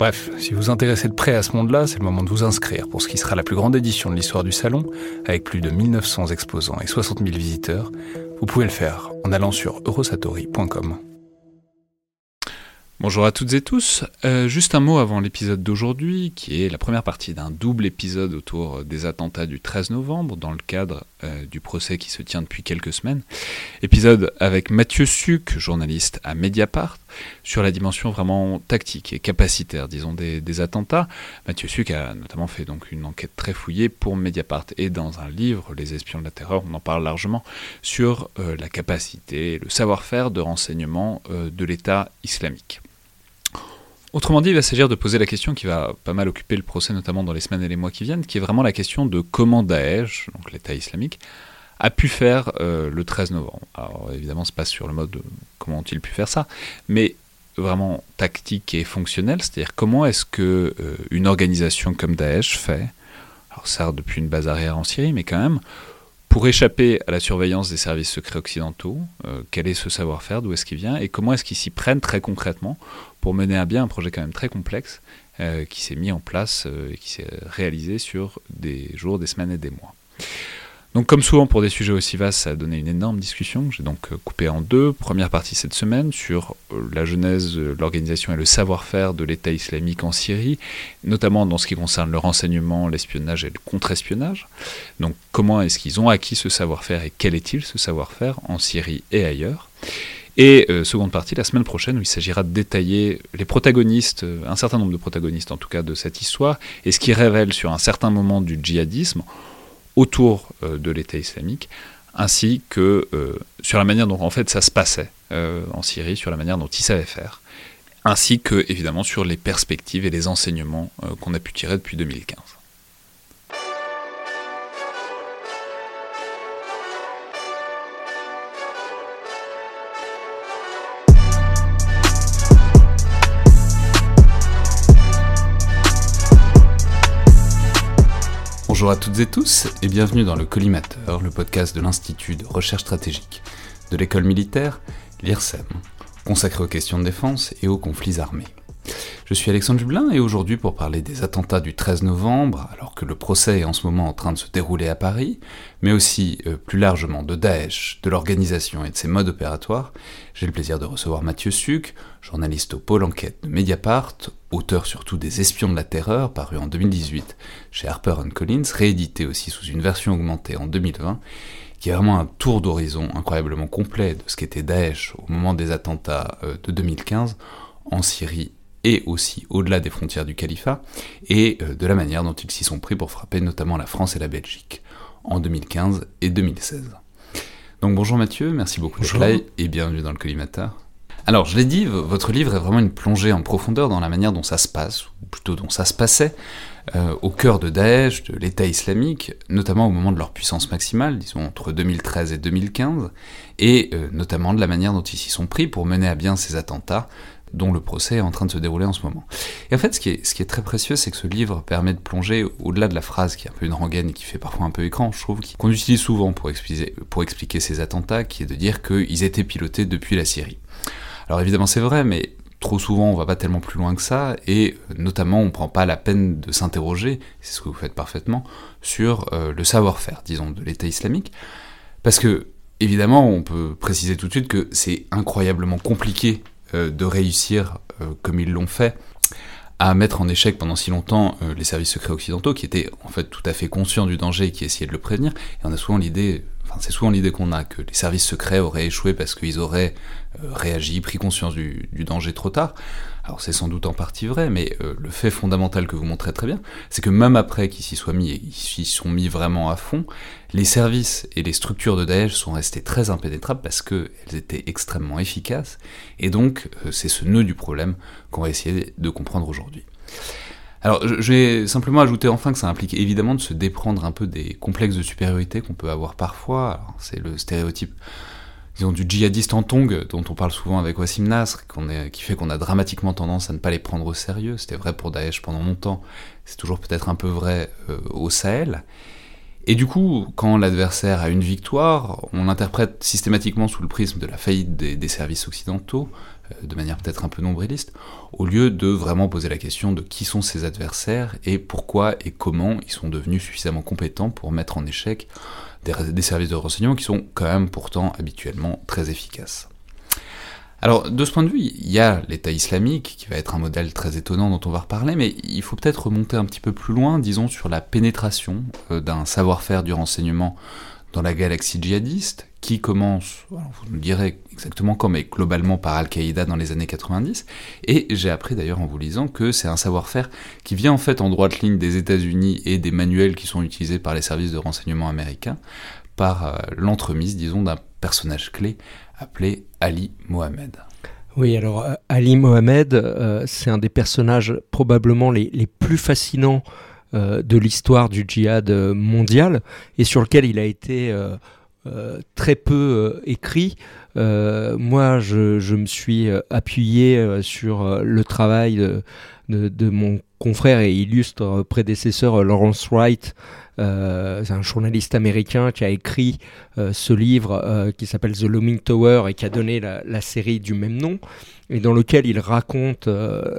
Bref, si vous vous intéressez de près à ce monde-là, c'est le moment de vous inscrire pour ce qui sera la plus grande édition de l'histoire du salon, avec plus de 1900 exposants et 60 000 visiteurs, vous pouvez le faire en allant sur eurosatori.com. Bonjour à toutes et tous. Euh, juste un mot avant l'épisode d'aujourd'hui, qui est la première partie d'un double épisode autour des attentats du 13 novembre, dans le cadre euh, du procès qui se tient depuis quelques semaines. Épisode avec Mathieu Suc, journaliste à Mediapart, sur la dimension vraiment tactique et capacitaire, disons, des, attentats. Mathieu Suc a notamment fait donc une enquête très fouillée pour Mediapart et dans un livre, Les espions de la terreur, on en parle largement, sur euh, la capacité, le savoir-faire de renseignement de l'État islamique. Autrement dit, il va s'agir de poser la question qui va pas mal occuper le procès, notamment dans les semaines et les mois qui viennent, qui est vraiment la question de comment Daesh, donc l'État islamique, a pu faire euh, le 13 novembre. Alors évidemment, ce passe sur le mode comment ont-ils pu faire ça, mais vraiment tactique et fonctionnel, c'est-à-dire comment est-ce que euh, une organisation comme Daesh fait, alors certes depuis une base arrière en Syrie, mais quand même, pour échapper à la surveillance des services secrets occidentaux, euh, quel est ce savoir-faire, d'où est-ce qu'il vient, et comment est-ce qu'ils s'y prennent très concrètement pour mener à bien un projet quand même très complexe euh, qui s'est mis en place euh, et qui s'est réalisé sur des jours, des semaines et des mois? Donc comme souvent pour des sujets aussi vastes, ça a donné une énorme discussion. J'ai donc euh, coupé en deux. Première partie cette semaine sur la genèse, l'organisation et le savoir-faire de l'État islamique en Syrie, notamment dans ce qui concerne le renseignement, l'espionnage et le contre-espionnage. Donc comment est-ce qu'ils ont acquis ce savoir-faire et quel est-il ce savoir-faire en Syrie et ailleurs? Et euh, seconde partie, la semaine prochaine, où il s'agira de détailler les protagonistes, euh, un certain nombre de protagonistes en tout cas de cette histoire, et ce qui révèle sur un certain moment du djihadisme autour euh, de l'État islamique, ainsi que sur la manière dont en fait ça se passait en Syrie, sur la manière dont ils savaient faire, ainsi que évidemment sur les perspectives et les enseignements qu'on a pu tirer depuis 2015. Bonjour à toutes et tous et bienvenue dans le Collimateur, le podcast de l'Institut de recherche stratégique de l'école militaire, l'IRSEM, consacré aux questions de défense et aux conflits armés. Je suis Alexandre Dublin et aujourd'hui pour parler des attentats du 13 novembre, alors que le procès est en ce moment en train de se dérouler à Paris, mais aussi euh, plus largement de Daesh, de l'organisation et de ses modes opératoires, j'ai le plaisir de recevoir Mathieu Suc, journaliste au pôle enquête de Mediapart, auteur surtout des Espions de la Terreur, paru en 2018 chez Harper Collins, réédité aussi sous une version augmentée en 2020, qui est vraiment un tour d'horizon incroyablement complet de ce qu'était Daesh au moment des attentats euh, de 2015 en Syrie et aussi au-delà des frontières du califat, et euh, de la manière dont ils s'y sont pris pour frapper notamment la France et la Belgique, en 2015 et 2016. Donc bonjour Mathieu, merci beaucoup d'être là et bienvenue dans le collimateur. Alors je l'ai dit, votre livre est vraiment une plongée en profondeur dans la manière dont ça se passe, ou plutôt dont ça se passait, euh, au cœur de Daesh, de l'État islamique, notamment au moment de leur puissance maximale, disons entre 2013 et 2015, et euh, notamment de la manière dont ils s'y sont pris pour mener à bien ces attentats, dont le procès est en train de se dérouler en ce moment. Et en fait, ce qui est, très précieux, c'est que ce livre permet de plonger au-delà de la phrase qui est un peu une rengaine et qui fait parfois un peu écran, je trouve, qu'on utilise souvent pour expliquer, pour expliquer ces attentats, qui est de dire qu'ils étaient pilotés depuis la Syrie. Alors évidemment c'est vrai, mais trop souvent on va pas tellement plus loin que ça, et notamment on prend pas la peine de s'interroger, c'est ce que vous faites parfaitement, sur euh, le savoir-faire, disons, de l'État islamique, parce que évidemment on peut préciser tout de suite que c'est incroyablement compliqué euh, de réussir, euh, comme ils l'ont fait, à mettre en échec pendant si longtemps euh, les services secrets occidentaux, qui étaient en fait tout à fait conscients du danger et qui essayaient de le prévenir. Et on a souvent l'idée, enfin c'est souvent l'idée qu'on a, que les services secrets auraient échoué parce qu'ils auraient euh, réagi, pris conscience du, danger trop tard. Alors c'est sans doute en partie vrai, mais euh, le fait fondamental que vous montrez très bien, c'est que même après qu'ils s'y soient mis et qu'ils s'y sont mis vraiment à fond, les services et les structures de Daesh sont restés très impénétrables parce qu'elles étaient extrêmement efficaces, et donc c'est ce nœud du problème qu'on va essayer de comprendre aujourd'hui. Alors, je vais simplement ajouter enfin que ça implique évidemment de se déprendre un peu des complexes de supériorité qu'on peut avoir parfois. C'est le stéréotype, du djihadiste en tongue, dont on parle souvent avec Wassim Nasr, qui fait qu'on a dramatiquement tendance à ne pas les prendre au sérieux. C'était vrai pour Daesh pendant longtemps, c'est toujours peut-être un peu vrai euh, au Sahel. Et du coup, quand l'adversaire a une victoire, on l'interprète systématiquement sous le prisme de la faillite des services occidentaux, euh, de manière peut-être un peu nombriliste, au lieu de vraiment poser la question de qui sont ses adversaires et pourquoi et comment ils sont devenus suffisamment compétents pour mettre en échec des, services de renseignement qui sont quand même pourtant habituellement très efficaces. Alors, de ce point de vue, il y a l'État islamique, qui va être un modèle très étonnant dont on va reparler, mais il faut peut-être remonter un petit peu plus loin, disons, sur la pénétration euh, d'un savoir-faire du renseignement dans la galaxie djihadiste, qui commence, vous me direz exactement quand, mais globalement par Al-Qaïda dans les années 90. Et j'ai appris d'ailleurs en vous lisant que c'est un savoir-faire qui vient en fait en droite ligne des États-Unis et des manuels qui sont utilisés par les services de renseignement américains, par euh, l'entremise, disons, d'un personnage clé appelé Ali Mohamed. Oui, alors euh, Ali Mohamed, euh, c'est un des personnages probablement les, plus fascinants de l'histoire du djihad mondial et sur lequel il a été très peu euh, écrit. Euh, moi, je, me suis appuyé sur le travail de, mon confrère et illustre prédécesseur Lawrence Wright, euh, un journaliste américain qui a écrit ce livre qui s'appelle The Looming Tower et qui a donné la, série du même nom, et dans lequel il raconte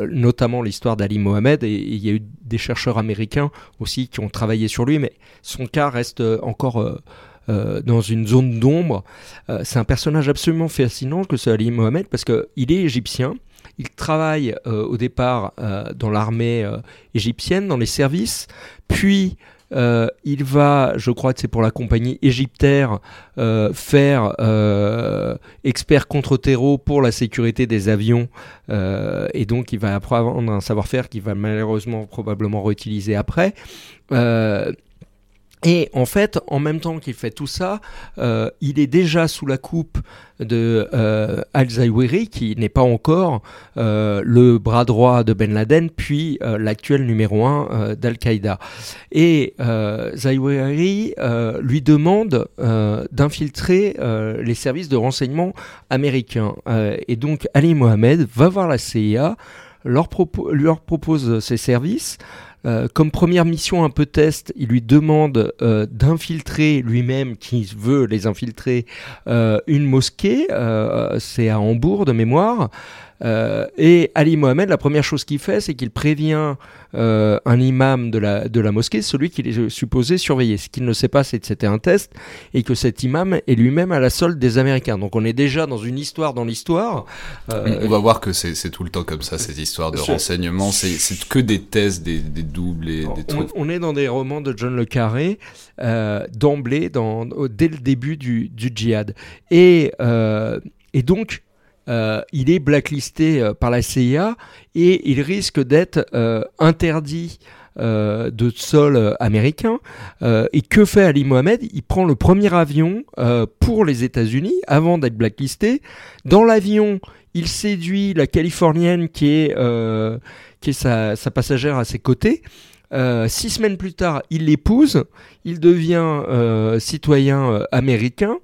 notamment l'histoire d'Ali Mohamed. Et, il y a eu des chercheurs américains aussi qui ont travaillé sur lui, mais son cas reste encore euh, dans une zone d'ombre. Euh, c'est un personnage absolument fascinant que ce Ali Mohamed parce qu'il est égyptien. Il travaille euh, au départ dans l'armée égyptienne, dans les services, puis il va, je crois que c'est pour la compagnie égyptaire, faire expert contre-terreau pour la sécurité des avions. et donc, il va apprendre un savoir-faire qu'il va malheureusement probablement réutiliser après. Et en fait, en même temps qu'il fait tout ça, euh, il est déjà sous la coupe de euh, Al-Zawahiri, qui n'est pas encore euh, le bras droit de Ben Laden, puis euh, l'actuel numéro un d'Al-Qaïda. Et Zawahiri lui demande d'infiltrer les services de renseignement américains. et donc Ali Mohamed va voir la CIA, leur, leur propose ses services. Euh, comme première mission un peu test, il lui demande euh, d'infiltrer lui-même, qui veut les infiltrer, euh, une mosquée. c'est à Hambourg de mémoire. Euh, et Ali Mohamed, la première chose qu'il fait, c'est qu'il prévient euh, un imam de la, de la mosquée, celui qu'il est supposé surveiller. Ce qu'il ne sait pas, c'est que c'était un test et que cet imam est lui-même à la solde des Américains. Donc on est déjà dans une histoire dans l'histoire. Euh, on va voir que c'est tout le temps comme ça, ces histoires de renseignement. C'est que des tests, des, des doubles et des trucs. On, est dans des romans de John Le Carré, d'emblée, dès le début du, du djihad. Et, et donc, euh, il est blacklisté euh, par la CIA et il risque d'être euh, interdit de sol américain. et que fait Ali Mohamed? Il prend le premier avion pour les États-Unis avant d'être blacklisté. Dans l'avion, il séduit la Californienne qui est, qui est sa, sa, passagère à ses côtés. six semaines plus tard, il l'épouse, il devient citoyen américain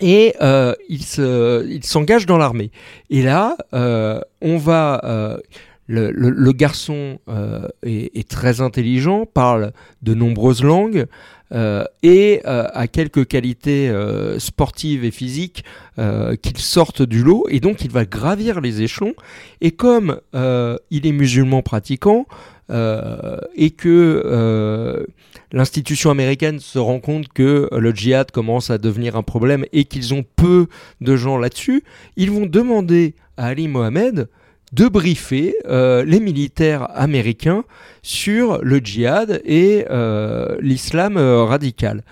et euh, il s'engage dans l'armée. Et là, euh, on va. Euh, le, le, garçon euh, est, est, très intelligent, parle de nombreuses langues et a quelques qualités sportives et physiques qu'il sortent du lot. Et donc, il va gravir les échelons. Et comme il est musulman pratiquant, euh, et que euh, l'institution américaine se rend compte que le djihad commence à devenir un problème et qu'ils ont peu de gens là-dessus, ils vont demander à Ali Mohamed de briefer euh, les militaires américains sur le djihad et l'islam radical.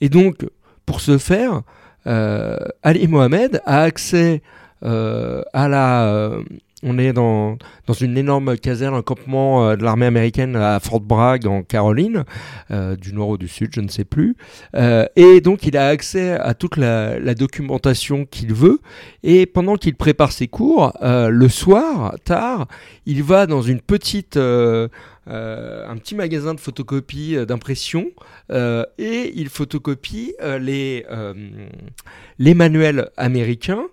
Et donc, pour ce faire, Ali Mohamed a accès à la on est dans, dans une énorme caserne, un campement euh, de l'armée américaine à Fort Bragg en Caroline, euh, du nord ou du sud, je ne sais plus. Euh, et donc il a accès à toute la, documentation qu'il veut. Et pendant qu'il prépare ses cours, le soir, tard, il va dans une petite... un petit magasin de photocopie d'impression et il photocopie les, les manuels américains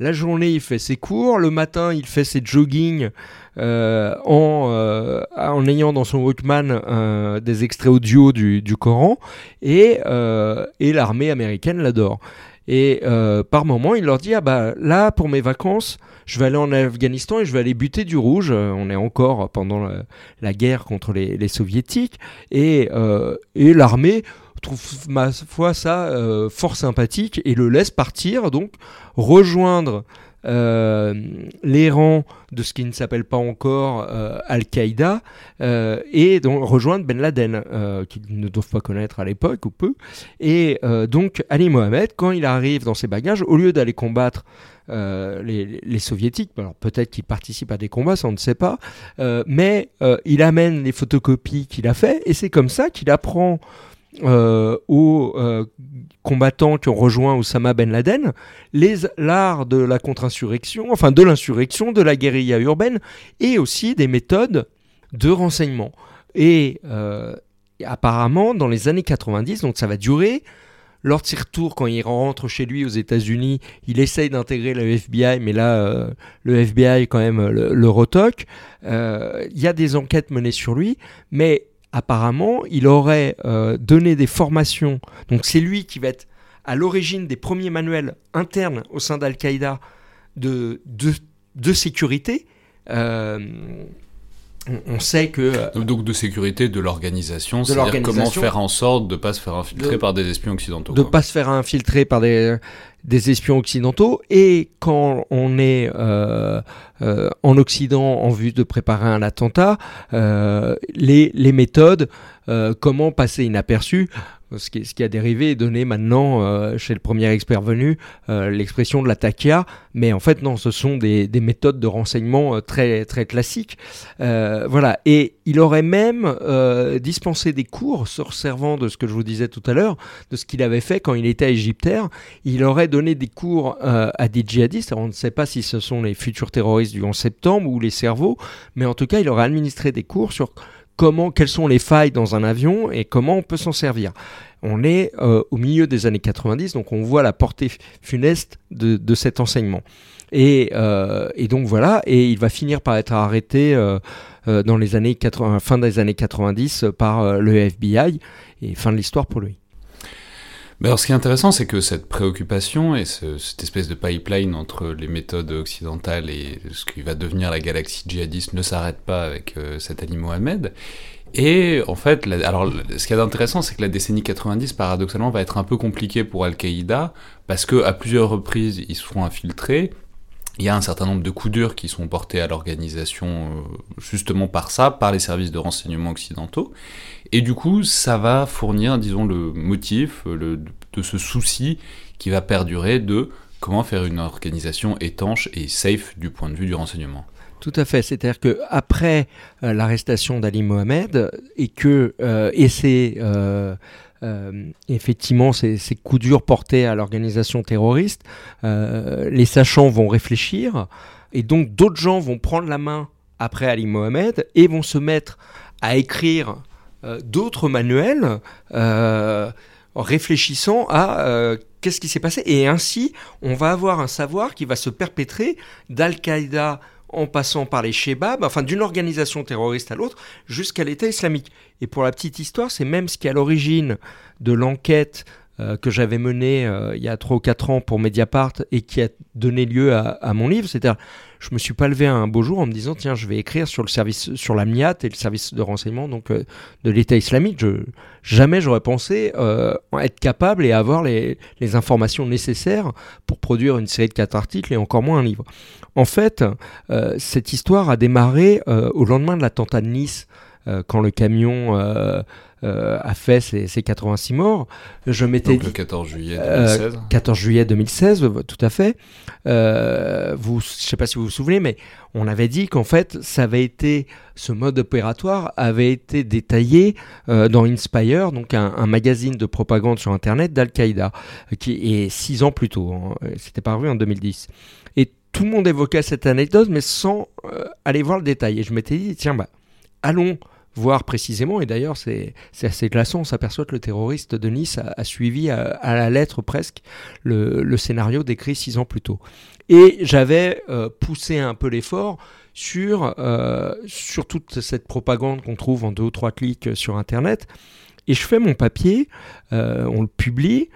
la journée, il fait ses cours. Le matin, il fait ses jogging euh, en, euh, en, ayant dans son Walkman euh, des extraits audio du, Coran. Et, et l'armée américaine l'adore. Et par moment, il leur dit Ah bah là, pour mes vacances, je vais aller en Afghanistan et je vais aller buter du rouge. on est encore pendant la, guerre contre les, les soviétiques. Et, et l'armée trouve ma foi ça euh, fort sympathique et le laisse partir, donc rejoindre euh, les rangs de ce qui ne s'appelle pas encore euh, Al-Qaïda et donc rejoindre Ben Laden, qu'ils ne doivent pas connaître à l'époque ou peu. Et donc Ali Mohamed, quand il arrive dans ses bagages, au lieu d'aller combattre les, les, soviétiques. Alors peut-être qu'il participe à des combats, ça on ne sait pas, mais il amène les photocopies qu'il a fait et c'est comme ça qu'il apprend euh, aux euh, combattants qui ont rejoint Osama Ben Laden, l'art de la contre-insurrection, enfin de l'insurrection, de la guérilla urbaine, et aussi des méthodes de renseignement. Et euh, apparemment, dans les années 90, donc ça va durer, lors de ses retours, quand il rentre chez lui aux États-Unis, il essaye d'intégrer le FBI, mais là, le FBI quand même le, le retoque. Il y a des enquêtes menées sur lui, mais apparemment, il aurait euh, donné des formations. Donc c'est lui qui va être à l'origine des premiers manuels internes au sein d'Al-Qaïda de, de, sécurité. Euh, on, sait que... Euh, donc de sécurité de l'organisation, c'est-à-dire comment faire en sorte de ne pas se faire infiltrer par des espions occidentaux. De ne pas se faire infiltrer par des, des espions occidentaux. Et quand on est euh, euh, en Occident en vue de préparer un attentat, euh, les, les, méthodes, comment passer inaperçu, ce qui, ce qui, a dérivé et donné maintenant euh, chez le premier expert venu euh, l'expression de la taquia, mais en fait non, ce sont des, des méthodes de renseignement euh, très, très classiques. voilà, et il aurait même dispensé des cours, se servant de ce que je vous disais tout à l'heure, de ce qu'il avait fait quand il était Égyptaire. Il aurait donné des cours à des djihadistes, on ne sait pas si ce sont les futurs terroristes du 11 septembre ou les cerveaux, mais en tout cas il aurait administré des cours sur comment, quelles sont les failles dans un avion et comment on peut s'en servir. On est euh, au milieu des années 90, donc on voit la portée funeste de, cet enseignement. Euh, et, donc voilà, et il va finir par être arrêté euh, dans les années 80, fin des années 90 par le FBI, et fin de l'histoire pour lui. Alors, ce qui est intéressant, c'est que cette préoccupation et cette espèce de pipeline entre les méthodes occidentales et ce qui va devenir la galaxie djihadiste ne s'arrête pas avec euh, cet Ali Mohamed. Et en fait, alors, ce qui est intéressant, c'est que la décennie 90, paradoxalement, va être un peu compliquée pour Al-Qaïda, parce que à plusieurs reprises, ils seront infiltrés, il y a un certain nombre de coups durs qui sont portés à l'organisation euh, justement par ça, par les services de renseignement occidentaux. Et du coup, ça va fournir, disons, le motif euh, de ce souci qui va perdurer de comment faire une organisation étanche et safe du point de vue du renseignement. Tout à fait. C'est-à-dire que après euh, l'arrestation d'Ali Mohamed et que et c'est effectivement ces, coups durs portés à l'organisation terroriste, les sachants vont réfléchir et donc d'autres gens vont prendre la main après Ali Mohamed et vont se mettre à écrire euh, d'autres manuels euh, réfléchissant à euh, qu'est-ce qui s'est passé. Et ainsi, on va avoir un savoir qui va se perpétrer d'Al-Qaïda en passant par les Shebab, enfin d'une organisation terroriste à l'autre, jusqu'à l'État islamique. Et pour la petite histoire, c'est même ce qui est à l'origine de l'enquête que j'avais menée il y a 3 ou 4 ans pour Mediapart et qui a donné lieu à, mon livre. C'est-à-dire, je me suis pas levé un beau jour en me disant tiens je vais écrire sur le service sur la MIAT et le service de renseignement donc euh, de l'État islamique. Jamais j'aurais pensé euh, être capable et avoir les, les, informations nécessaires pour produire une série de quatre articles et encore moins un livre. En fait, euh, cette histoire a démarré au lendemain de l'attentat de Nice quand le camion a fait ses, 86 morts. Je m'étais le 14 juillet 2016. 14 juillet 2016, tout à fait. vous, je ne sais pas si vous vous souvenez, mais on avait dit qu'en fait, ça avait été, ce mode opératoire avait été détaillé dans Inspire, donc un, magazine de propagande sur Internet d'Al-Qaïda, qui est six ans plus tôt. Hein. C'était paru en 2010. Et tout le monde évoquait cette anecdote, mais sans euh, aller voir le détail. Et je m'étais dit, tiens, bah, allons voir précisément, et d'ailleurs c'est assez glaçant, on s'aperçoit que le terroriste de Nice a, suivi à, la lettre presque le, scénario décrit six ans plus tôt. Et j'avais euh, poussé un peu l'effort sur, euh, sur toute cette propagande qu'on trouve en deux ou trois clics sur Internet. Et je fais mon papier, on le publie,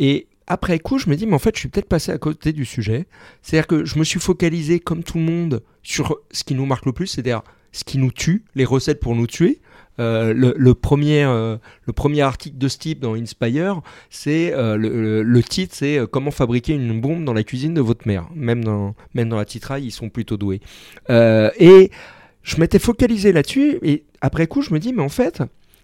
et après coup, je me dis, mais en fait, je suis peut-être passé à côté du sujet. C'est-à-dire que je me suis focalisé, comme tout le monde, sur ce qui nous marque le plus, c'est-à-dire ce qui nous tue, les recettes pour nous tuer. Euh, le, premier, euh, le premier article de Steve dans Inspire, c'est euh, le, titre, c'est comment fabriquer une bombe dans la cuisine de votre mère. Même dans, même dans la titraille, ils sont plutôt doués. et je m'étais focalisé là-dessus, et après coup, je me dis, mais en fait,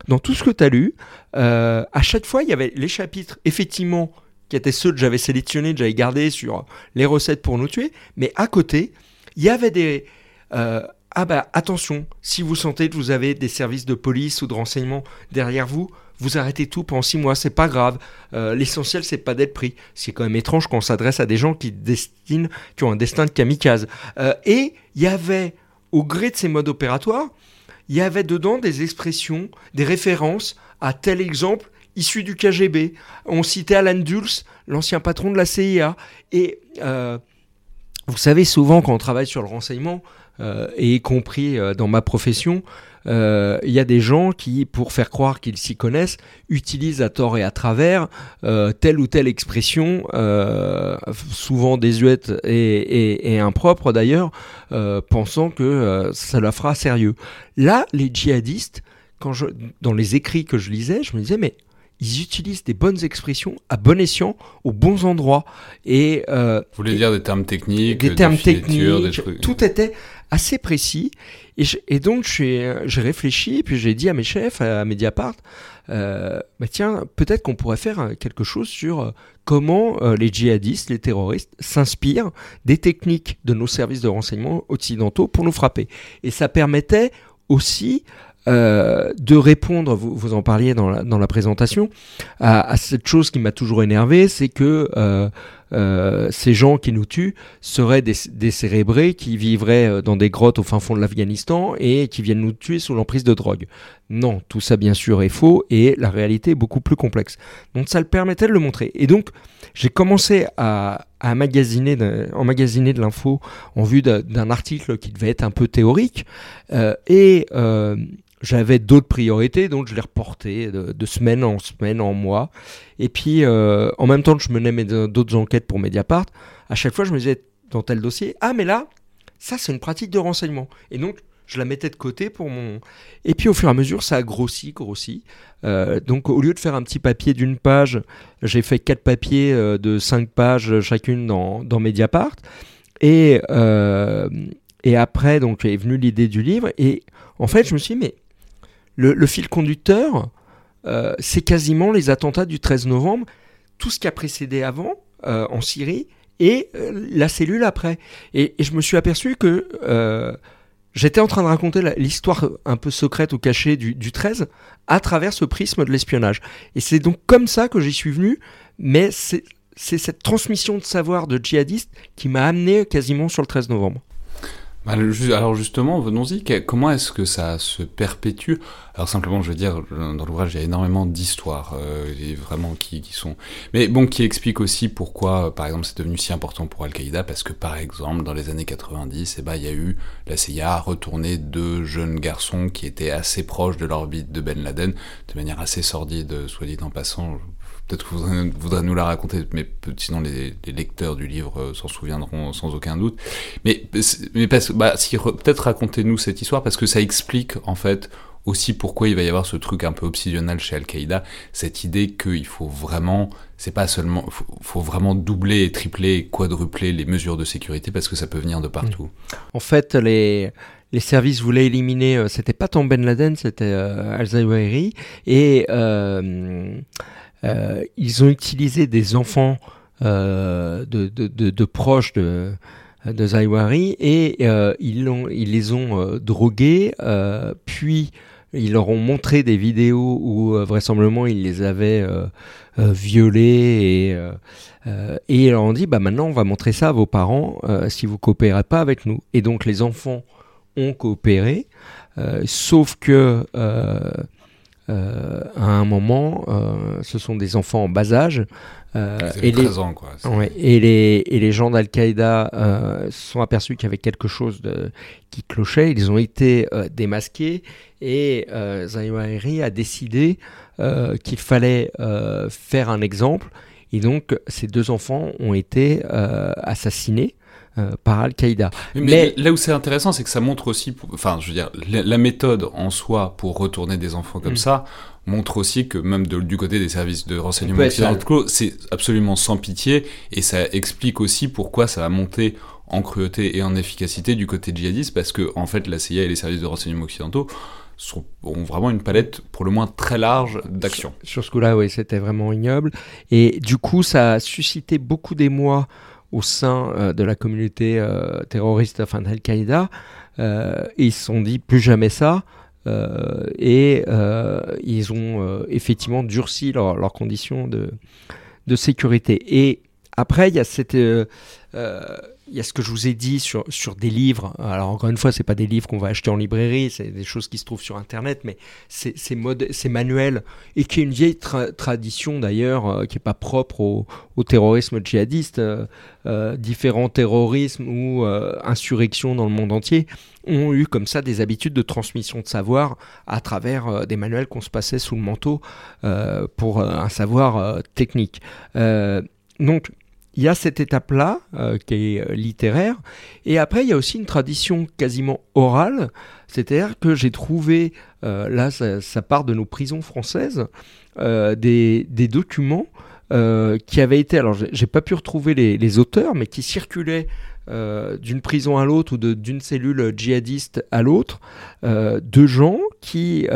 dans tout ce que tu as lu, à chaque fois, il y avait les chapitres, effectivement, qui étaient ceux que j'avais sélectionnés, que j'avais gardés sur les recettes pour nous tuer. Mais à côté, il y avait des... Ah bah attention, si vous sentez que vous avez des services de police ou de renseignement derrière vous, vous arrêtez tout pendant six mois, c'est pas grave. Euh, l'essentiel, c'est pas d'être pris. C'est quand même étrange qu'on s'adresse à des gens qui destinent, qui ont un destin de kamikaze. Euh, et il y avait, au gré de ces modes opératoires, il y avait dedans des expressions, des références à tel exemple issu du KGB. On citait Alan Dulles, l'ancien patron de la CIA. Et euh, vous savez, souvent, quand on travaille sur le renseignement, et y compris euh, dans ma profession, il y a des gens qui, pour faire croire qu'ils s'y connaissent, utilisent à tort et à travers telle ou telle expression, souvent désuète et, et impropre d'ailleurs, pensant que ça la fera sérieux. Là, les djihadistes, quand je, dans les écrits que je lisais, je me disais, mais ils utilisent des bonnes expressions à bon escient, aux bons endroits. Et, euh, Vous voulez dire des termes techniques Des termes techniques, tout était assez précis. Et, et donc j'ai réfléchi, puis j'ai dit à mes chefs, à Mediapart, euh, bah tiens, peut-être qu'on pourrait faire quelque chose sur euh, comment euh, les djihadistes, les terroristes s'inspirent des techniques de nos services de renseignement occidentaux pour nous frapper. Et ça permettait aussi euh, de répondre, vous, vous, en parliez dans la, dans la présentation, à, cette chose qui m'a toujours énervé, c'est que euh, euh, ces gens qui nous tuent seraient des, cérébrés qui vivraient dans des grottes au fin fond de l'Afghanistan et qui viennent nous tuer sous l'emprise de drogue. Non, tout ça bien sûr est faux et la réalité est beaucoup plus complexe. Donc ça le permettait de le montrer. Et donc j'ai commencé à, à magasiner de, emmagasiner de l'info en vue d'un article qui devait être un peu théorique et j'avais d'autres priorités, donc je les reportais de, semaine en semaine, en mois. Et puis, euh, en même temps que je menais d'autres enquêtes pour Mediapart, à chaque fois, je me disais dans tel dossier, ah mais là, ça c'est une pratique de renseignement. Et donc, je la mettais de côté pour mon... Et puis, au fur et à mesure, ça a grossi, grossi. Euh, donc, au lieu de faire un petit papier d'une page, j'ai fait quatre papiers euh, de cinq pages chacune dans, Mediapart. Et, et après, donc, est venue l'idée du livre. Et en fait, je me suis dit, mais le, fil conducteur, euh, c'est quasiment les attentats du 13 novembre, tout ce qui a précédé avant euh, en Syrie et euh, la cellule après. Et, je me suis aperçu que j'étais en train de raconter l'histoire un peu secrète ou cachée du, du 13 à travers ce prisme de l'espionnage. Et c'est donc comme ça que j'y suis venu, mais c'est cette transmission de savoir de djihadistes qui m'a amené quasiment sur le 13 novembre. Bah, alors justement, venons-y, comment est-ce que ça se perpétue? Alors simplement, je veux dire, dans l'ouvrage, il y a énormément d'histoires, euh, vraiment qui, sont... Mais bon, qui expliquent aussi pourquoi, par exemple, c'est devenu si important pour Al-Qaïda, parce que par exemple, dans les années 90, eh ben, il y a eu, la CIA a retourné deux jeunes garçons qui étaient assez proches de l'orbite de Ben Laden, de manière assez sordide, soit dit en passant, peut-être que vous voudrez nous la raconter, mais sinon les, lecteurs du livre euh, s'en souviendront sans aucun doute. Mais, mais bah, si, peut-être racontez-nous cette histoire parce que ça explique en fait aussi pourquoi il va y avoir ce truc un peu obsessionnel chez Al-Qaïda, cette idée qu'il faut vraiment, c'est pas seulement, faut, vraiment doubler, tripler, quadrupler les mesures de sécurité parce que ça peut venir de partout. En fait, les les services voulaient éliminer, c'était pas tant Ben Laden, c'était Al-Zawahiri, et ils ont utilisé des enfants de, de, de, proches de, de Zawahiri et ils, ont, ils les ont drogués, puis ils leur ont montré des vidéos où vraisemblablement ils les avaient violés et euh, et ils leur ont dit, bah maintenant on va montrer ça à vos parents euh, si vous coopérez pas avec nous. Et donc les enfants ont coopéré, euh, sauf que à un moment, ce sont des enfants en bas âge. et, les, ans, quoi. et, les, et les gens d'Al-Qaïda se sont aperçus qu'il y avait quelque chose de, qui clochait. Ils ont été démasqués et Zahir a décidé qu'il fallait faire un exemple et donc, ces deux enfants ont été euh, assassinés euh, par Al-Qaïda. Mais, là où c'est intéressant, c'est que ça montre aussi, enfin, je veux dire, la, méthode en soi pour retourner des enfants comme mm. ça montre aussi que même du côté des services de renseignement occidentaux, c'est absolument sans pitié et ça explique aussi pourquoi ça va monter en cruauté et en efficacité du côté djihadiste parce que en fait la CIA et les services de renseignement occidentaux ont vraiment une palette pour le moins très large d'actions. Sur, ce coup-là, oui, c'était vraiment ignoble. Et du coup, ça a suscité beaucoup d'émoi au sein euh, de la communauté euh, terroriste, enfin d'Al-Qaïda. Euh, ils se sont dit plus jamais ça. et ils ont effectivement durci leurs conditions de, de sécurité. Et après, il y a cette il y a ce que je vous ai dit sur, sur des livres. Alors encore une fois, c'est pas des livres qu'on va acheter en librairie, c'est des choses qui se trouvent sur Internet, mais c'est manuels et qui est une vieille tradition d'ailleurs, euh, qui est pas propre au, terrorisme djihadiste. Euh, euh différents terrorismes ou euh, insurrections dans le monde entier ont eu comme ça des habitudes de transmission de savoir à travers des manuels qu'on se passait sous le manteau pour un savoir technique. donc il y a cette étape-là euh, qui est euh, littéraire, et après il y a aussi une tradition quasiment orale, c'est-à-dire que j'ai trouvé, euh, là ça, part de nos prisons françaises, des, documents qui avaient été, alors j'ai pas pu retrouver les, auteurs, mais qui circulaient d'une prison à l'autre ou d'une cellule djihadiste à l'autre, de gens qui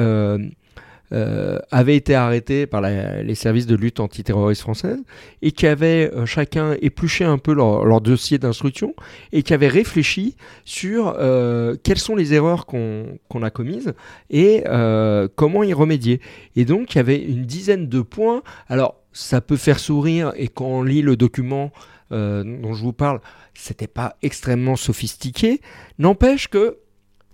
euh, avaient été arrêtés par les services de lutte antiterroriste française et qui avaient euh, chacun épluché un peu leur, dossier d'instruction et qui avaient réfléchi sur euh, quelles sont les erreurs qu'on a commises et comment y remédier. Et donc il y avait une dizaine de points. Alors ça peut faire sourire et quand on lit le document dont je vous parle, c'était pas extrêmement sophistiqué. N'empêche que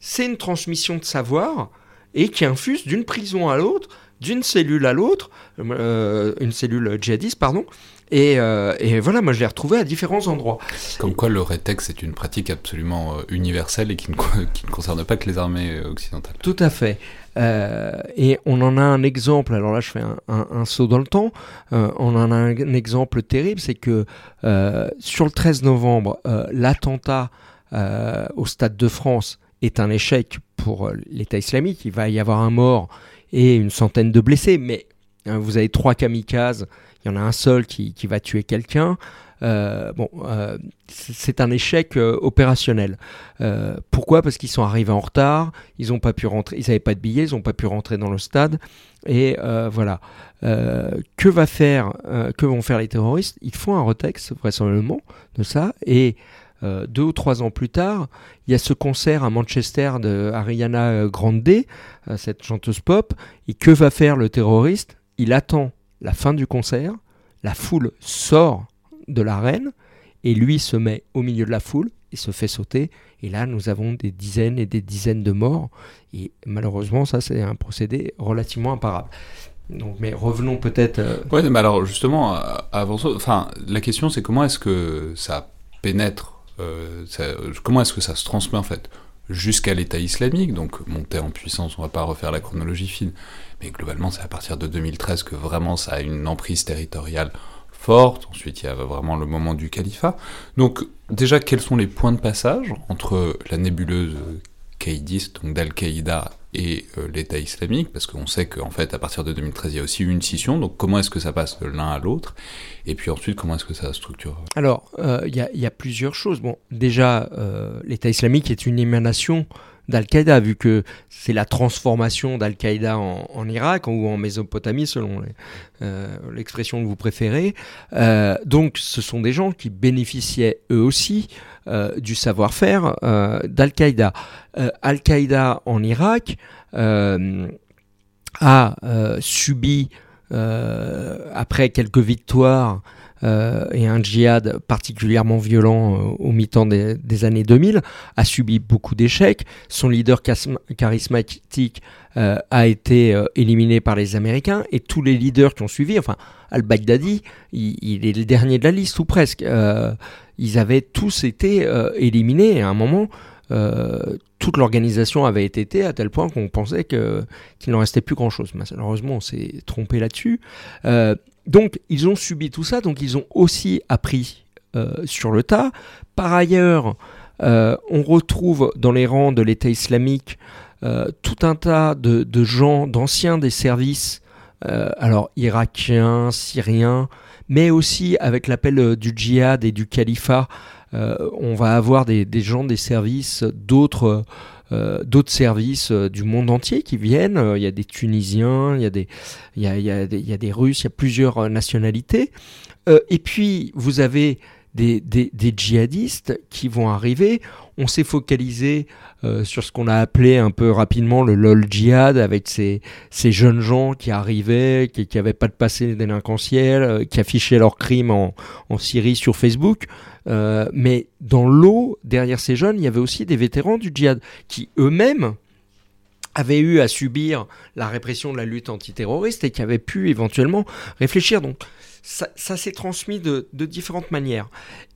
c'est une transmission de savoir et qui infuse d'une prison à l'autre, d'une cellule à l'autre, euh, une cellule djihadiste, pardon. Et, euh, et, voilà, moi je l'ai retrouvé à différents endroits. Comme quoi le rétex est une pratique absolument euh, universelle et qui ne, qui ne, concerne pas que les armées occidentales. Tout à fait. et on en a un exemple, alors là je fais un, un, saut dans le temps, on en a un, exemple terrible, c'est que sur le 13 novembre, l'attentat au Stade de France est un échec pour euh, l'État islamique. Il va y avoir un mort et une centaine de blessés, mais hein, vous avez trois kamikazes, il y en a un seul qui, va tuer quelqu'un. Euh, bon, euh, c'est un échec opérationnel. pourquoi? Parce qu'ils sont arrivés en retard, ils n'ont pas pu rentrer, ils n'avaient pas de billets, ils n'ont pas pu rentrer dans le stade. Et voilà. que va faire, que vont faire les terroristes? Ils font un retex vraisemblablement de ça et euh, deux ou trois ans plus tard, il y a ce concert à Manchester de Ariana euh, Grande, euh, cette chanteuse pop. Et que va faire le terroriste? Il attend la fin du concert, la foule sort de l'arène, et lui se met au milieu de la foule et se fait sauter. Et là, nous avons des dizaines et des dizaines de morts. Et malheureusement, ça, c'est un procédé relativement imparable. Donc, mais revenons peut-être. Oui, mais alors justement, avant enfin, la question c'est comment est-ce que ça pénètre euh, comment est-ce que ça se transmet en fait? Jusqu'à l'État islamique, donc monter en puissance, on va pas refaire la chronologie fine, mais globalement c'est à partir de 2013 que vraiment ça a une emprise territoriale forte, ensuite il y a vraiment le moment du califat. Donc déjà quels sont les points de passage entre la nébuleuse caïdiste, donc d'Al-Qaïda et euh, l'État islamique, parce qu'on sait qu'en fait, à partir de 2013, il y a aussi une scission, donc comment est-ce que ça passe de l'un à l'autre? Et puis ensuite, comment est-ce que ça structure? Alors, euh, il y, a plusieurs choses. Bon, déjà, euh, l'État islamique est une émanation d'Al-Qaïda, vu que c'est la transformation d'Al-Qaïda en, Irak ou en Mésopotamie, selon l'expression que vous préférez. donc ce sont des gens qui bénéficiaient eux aussi du savoir-faire d'Al-Qaïda. Al-Qaïda en Irak a subi euh, après quelques victoires euh, et un djihad particulièrement violent euh, au mi-temps des, années 2000, a subi beaucoup d'échecs. Son leader charismatique a été éliminé par les Américains et tous les leaders qui ont suivi, enfin al-Baghdadi, il, est le dernier de la liste ou presque, ils avaient tous été éliminés à un moment. toute l'organisation avait été à tel point qu'on pensait qu'il n'en restait plus grand-chose. Malheureusement, on s'est trompé là-dessus. Donc ils ont subi tout ça, donc ils ont aussi appris euh, sur le tas. Par ailleurs, euh, on retrouve dans les rangs de l'État islamique euh, tout un tas de, gens, d'anciens des services, alors irakiens, syriens, mais aussi avec l'appel du djihad et du califat, on va avoir des gens des services d'autres euh, d'autres services euh, du monde entier qui viennent. Euh, il y a des Tunisiens, il y a des, il y a, il y a des, Russes, il y a plusieurs nationalités. et puis, vous avez des, des, djihadistes qui vont arriver. On s'est focalisé sur ce qu'on a appelé un peu rapidement le LOL djihad, avec ces, ces jeunes gens qui arrivaient, qui n'avaient pas de passé délinquentiel, qui affichaient leurs crimes en, en Syrie sur Facebook. Euh, mais dans l'eau, derrière ces jeunes, il y avait aussi des vétérans du djihad qui eux-mêmes avaient eu à subir la répression de la lutte antiterroriste et qui avaient pu éventuellement réfléchir. Donc ça, s'est transmis de, différentes manières.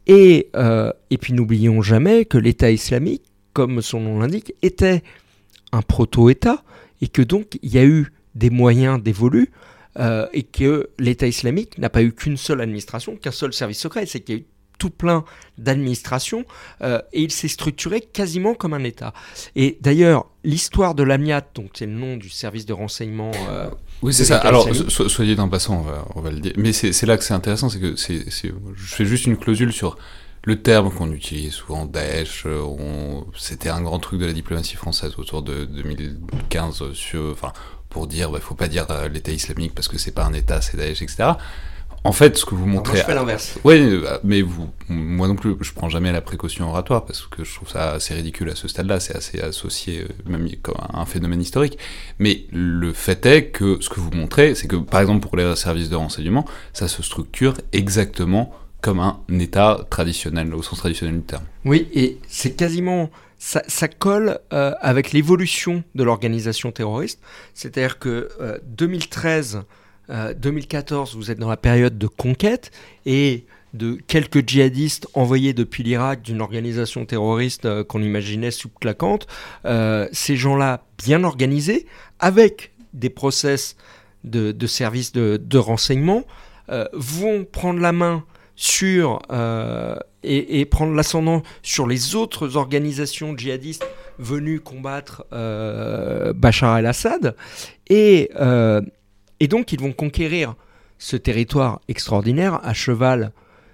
Et, euh, et puis n'oublions jamais que l'État islamique, comme son nom l'indique, était un proto-État et que donc il y a eu des moyens dévolus euh, et que l'État islamique n'a pas eu qu'une seule administration, qu'un seul service secret, c'est qu'il y a eu tout plein d'administration euh, et il s'est structuré quasiment comme un État. Et d'ailleurs, l'histoire de l'AMIAT, donc c'est le nom du service de renseignement. Euh, oui, c'est ça. Alors, soyez d'un passant, on va, le dire. Mais c'est là que c'est intéressant, c'est que c'est, je fais juste une clausule sur le terme qu'on utilise souvent, Daesh, c'était un grand truc de la diplomatie française autour de 2015, sur, enfin, pour dire, il bah, ne faut pas dire euh, l'État islamique parce que c'est pas un État, c'est Daesh, etc. En fait, ce que vous montrez. moi, je fais l'inverse. Oui, euh, mais vous, moi non plus, je prends jamais la précaution oratoire parce que je trouve ça assez ridicule à ce stade-là. C'est assez associé euh, même comme un phénomène historique. Mais le fait est que ce que vous montrez, c'est que par exemple pour les services de renseignement, ça se structure exactement comme un État traditionnel, au sens traditionnel du terme. Oui, et c'est quasiment ça, colle euh, avec l'évolution de l'organisation terroriste. C'est-à-dire que 2013 2014, euh, vous êtes dans la période de conquête et de quelques djihadistes envoyés depuis l'Irak d'une organisation terroriste euh, qu'on imaginait sous-claquante. Euh, ces gens-là, bien organisés, avec des process de, services de, renseignement, vont prendre la main sur et, et, prendre l'ascendant sur les autres organisations djihadistes venues combattre Bachar el-Assad et et donc ils vont conquérir ce territoire extraordinaire à cheval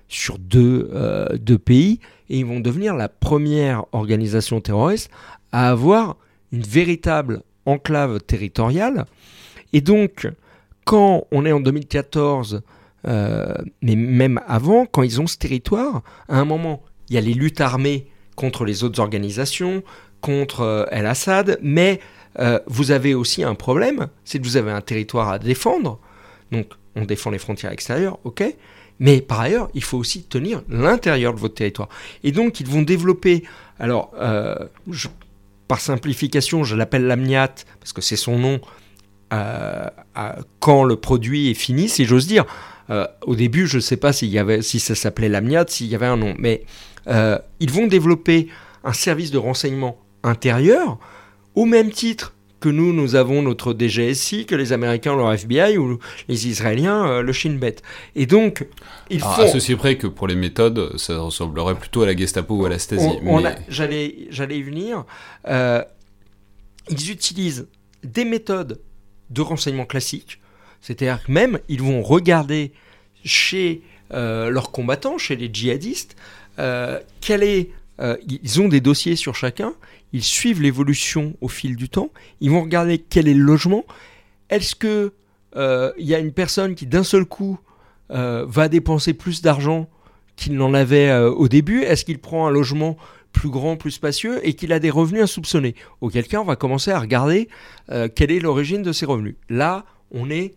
sur deux, euh, deux pays et ils vont devenir la première organisation terroriste à avoir une véritable enclave territoriale. Et donc, quand on est en 2014, euh, mais même avant, quand ils ont ce territoire, à un moment, il y a les luttes armées contre les autres organisations, contre euh, El-Assad, mais euh, vous avez aussi un problème, c'est que vous avez un territoire à défendre. Donc, on défend les frontières extérieures, ok. Mais par ailleurs, il faut aussi tenir l'intérieur de votre territoire. Et donc, ils vont développer. Alors, par simplification, je l'appelle l'amniat parce que c'est son nom. Quand le produit est fini, si j'ose dire. Au début, je ne sais pas s'il y avait, si ça s'appelait l'amniat, s'il y avait un nom, mais ils vont développer un service de renseignement intérieur au même titre que nous, nous avons notre DGSI, que les Américains leur FBI ou les Israéliens euh, le Shin Bet. Et donc, il faut... À ceci près que pour les méthodes, ça ressemblerait plutôt à la Gestapo ou à la Stasi. J'allais y venir. Euh, ils utilisent des méthodes de renseignement classiques, c'est-à-dire que même ils vont regarder chez euh, leurs combattants, chez les djihadistes, quelle est euh, ils ont des dossiers sur chacun, ils suivent l'évolution au fil du temps, ils vont regarder quel est le logement, est-ce que euh, il y a une personne qui d'un seul coup euh, va dépenser plus d'argent qu'il n'en avait euh, au début? Est-ce qu'il prend un logement plus grand, plus spacieux et qu'il a des revenus insoupçonnés? Auquel cas, on va commencer à regarder euh, quelle est l'origine de ces revenus. Là, on est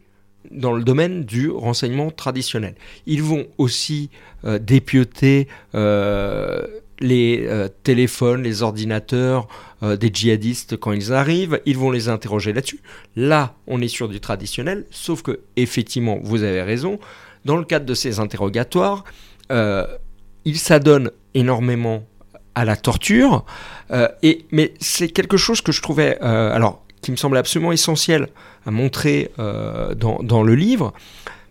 dans le domaine du renseignement traditionnel. Ils vont aussi euh, dépioter euh, les euh, téléphones, les ordinateurs euh, des djihadistes quand ils arrivent. Ils vont les interroger là-dessus. Là, on est sur du traditionnel, sauf que effectivement, vous avez raison. Dans le cadre de ces interrogatoires, ils s'adonnent énormément à la torture. et, mais c'est quelque chose que je trouvais, alors, qui me semble absolument essentiel à montrer euh, dans, le livre,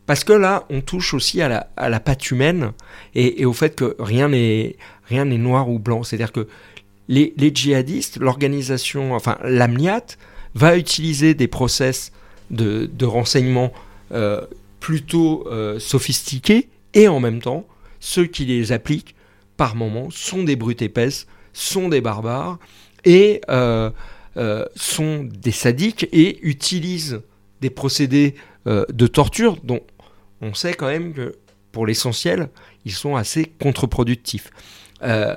parce que là, on touche aussi à la, patte humaine et, au fait que rien n'est rien n'est noir ou blanc. C'est-à-dire que les, djihadistes, l'organisation, enfin l'AMNIAT, va utiliser des process de, renseignement euh, plutôt euh, sophistiqués et en même temps, ceux qui les appliquent par moment sont des brutes épaisses, sont des barbares et euh, sont des sadiques et utilisent des procédés euh, de torture dont on sait quand même que pour l'essentiel, ils sont assez contre-productifs. Euh,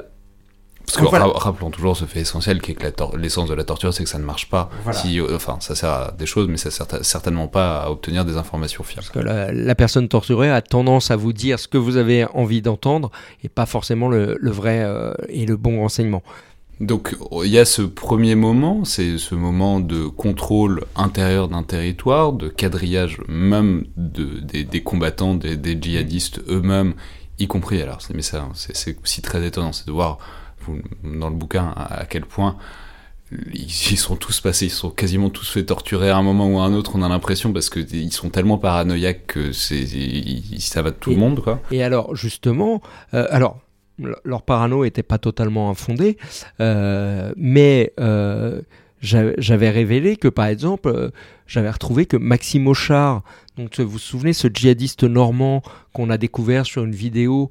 Parce que Voilà. ra- rappelons toujours ce fait essentiel qui est que l'essence de la torture, c'est que ça ne marche pas. Voilà. Si, enfin, ça sert à des choses, mais ça sert à- certainement pas à obtenir des informations fiables. Parce que la, la personne torturée a tendance à vous dire ce que vous avez envie d'entendre et pas forcément le, le vrai euh, et le bon renseignement. Donc il y a ce premier moment, c'est ce moment de contrôle intérieur d'un territoire, de quadrillage même de, des, des combattants, des, des djihadistes eux-mêmes, y compris. Alors, c'est- mais ça, c'est aussi très étonnant, c'est de voir dans le bouquin à, quel point ils, ils sont tous passés, ils sont quasiment tous fait torturer à un moment ou à un autre. On a l'impression parce que ils sont tellement paranoïaques que c'est ça va de tout Et- le monde, quoi. Et alors, justement, euh, alors, leur parano n'était pas totalement infondé, euh, mais euh, j'a- j'avais révélé que, par exemple, euh, j'avais retrouvé que Maxime Auchard, donc vous vous souvenez, ce djihadiste normand qu'on a découvert sur une vidéo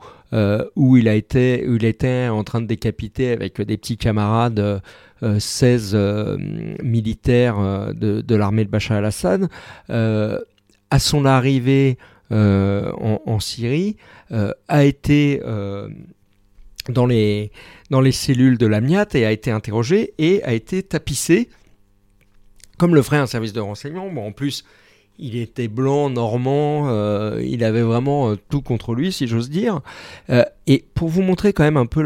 où, il a été, il était en train de décapiter avec des petits camarades euh, euh, 16 euh, militaires de, de l'armée de Bachar al-Assad, à son arrivée en, Syrie, a été dans, les, dans les cellules de l'AMIAT et a été interrogé et a été tapissé comme le ferait un service de renseignement. Bon, en plus, il était blanc, normand, euh, il avait vraiment euh, tout contre lui, si j'ose dire. Euh, et pour vous montrer quand même un peu